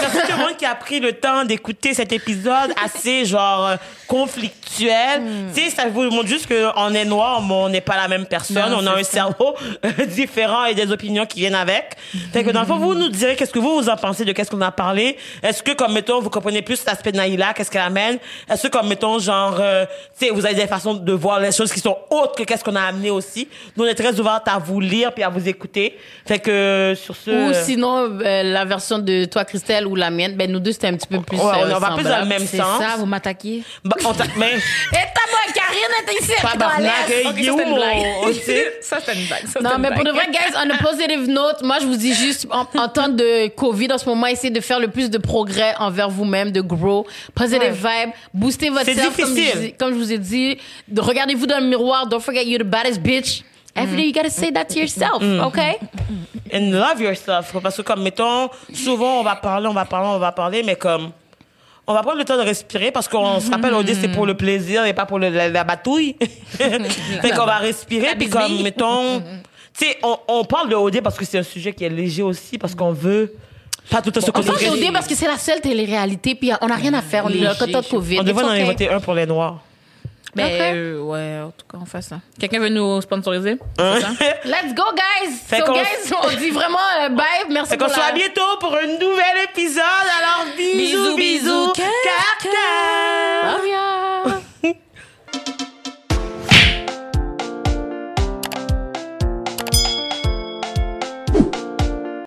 merci tout le monde qui a pris le temps d'écouter cet épisode assez, genre, euh, conflictuel. Hmm. Tu sais, ça vous montre juste qu'on est noir, mais on n'est pas la même personne. Non, on a c'est un ça. cerveau euh, différent et des opinions qui viennent avec. Fait que dans le fond, vous nous direz qu'est-ce que vous, vous en pensez de qu'est-ce qu'on a parlé. Est-ce que, comme, mettons, vous comprenez plus l'aspect de Naïla, qu'est-ce qu'elle amène? Est-ce que, comme, mettons, genre, euh, tu sais, vous avez des façons de voir les choses qui sont autres que qu'est-ce qu'on a amené aussi. Nous, on est très ouvertes à vous lire puis à vous écouter. Fait que, euh, sur ce... Ou sinon, euh, la version de toi, Christelle, ou la mienne, ben nous deux, c'était un petit peu plus. Ouais, on va plus dans le même C'est sens. ça, vous m'attaquez? Bah, on t'a- mais, Et ta bonne Karine est ici, elle dans tabarnak, Ok, ça, c'est une blague. on sait? Ça, c'est une blague. Ça, Non, une mais pour de blague. vrai, guys, on a positive note. Moi, je vous dis juste, en, en temps de COVID, en ce moment, essayez de faire le plus de progrès envers vous-même, de grow, positive vibe, booster votre C'est comme difficile. comme je vous ai dit. De- Regardez-vous dans le miroir. Don't forget you're the baddest bitch. Every day, you gotta say that to yourself, okay? and love yourself. Parce que comme, mettons, souvent, on va parler, on va parler, on va parler, mais comme, on va prendre le temps de respirer parce qu'on se rappelle, OD, c'est pour le plaisir et pas pour le- la, la batouille. fait qu'on va respirer, puis comme, mettons, tu sais, on, on parle de OD parce que c'est un sujet qui est léger aussi, parce qu'on veut pas tout à se concentrer. On pense parce que c'est la seule télé-réalité, puis on n'a rien à faire. On est là, quota de COVID. On devrait en okay. voter un pour les Noirs. Ben, okay. euh, ouais, en tout cas, on fait ça. Quelqu'un veut nous sponsoriser? Hein? Ça? Let's go, guys! Fait so, guys, on dit vraiment euh, bye, merci fait pour qu'on la... soit à bientôt pour un nouvel épisode. Alors, bisous, bisous, bisous, car, car. car.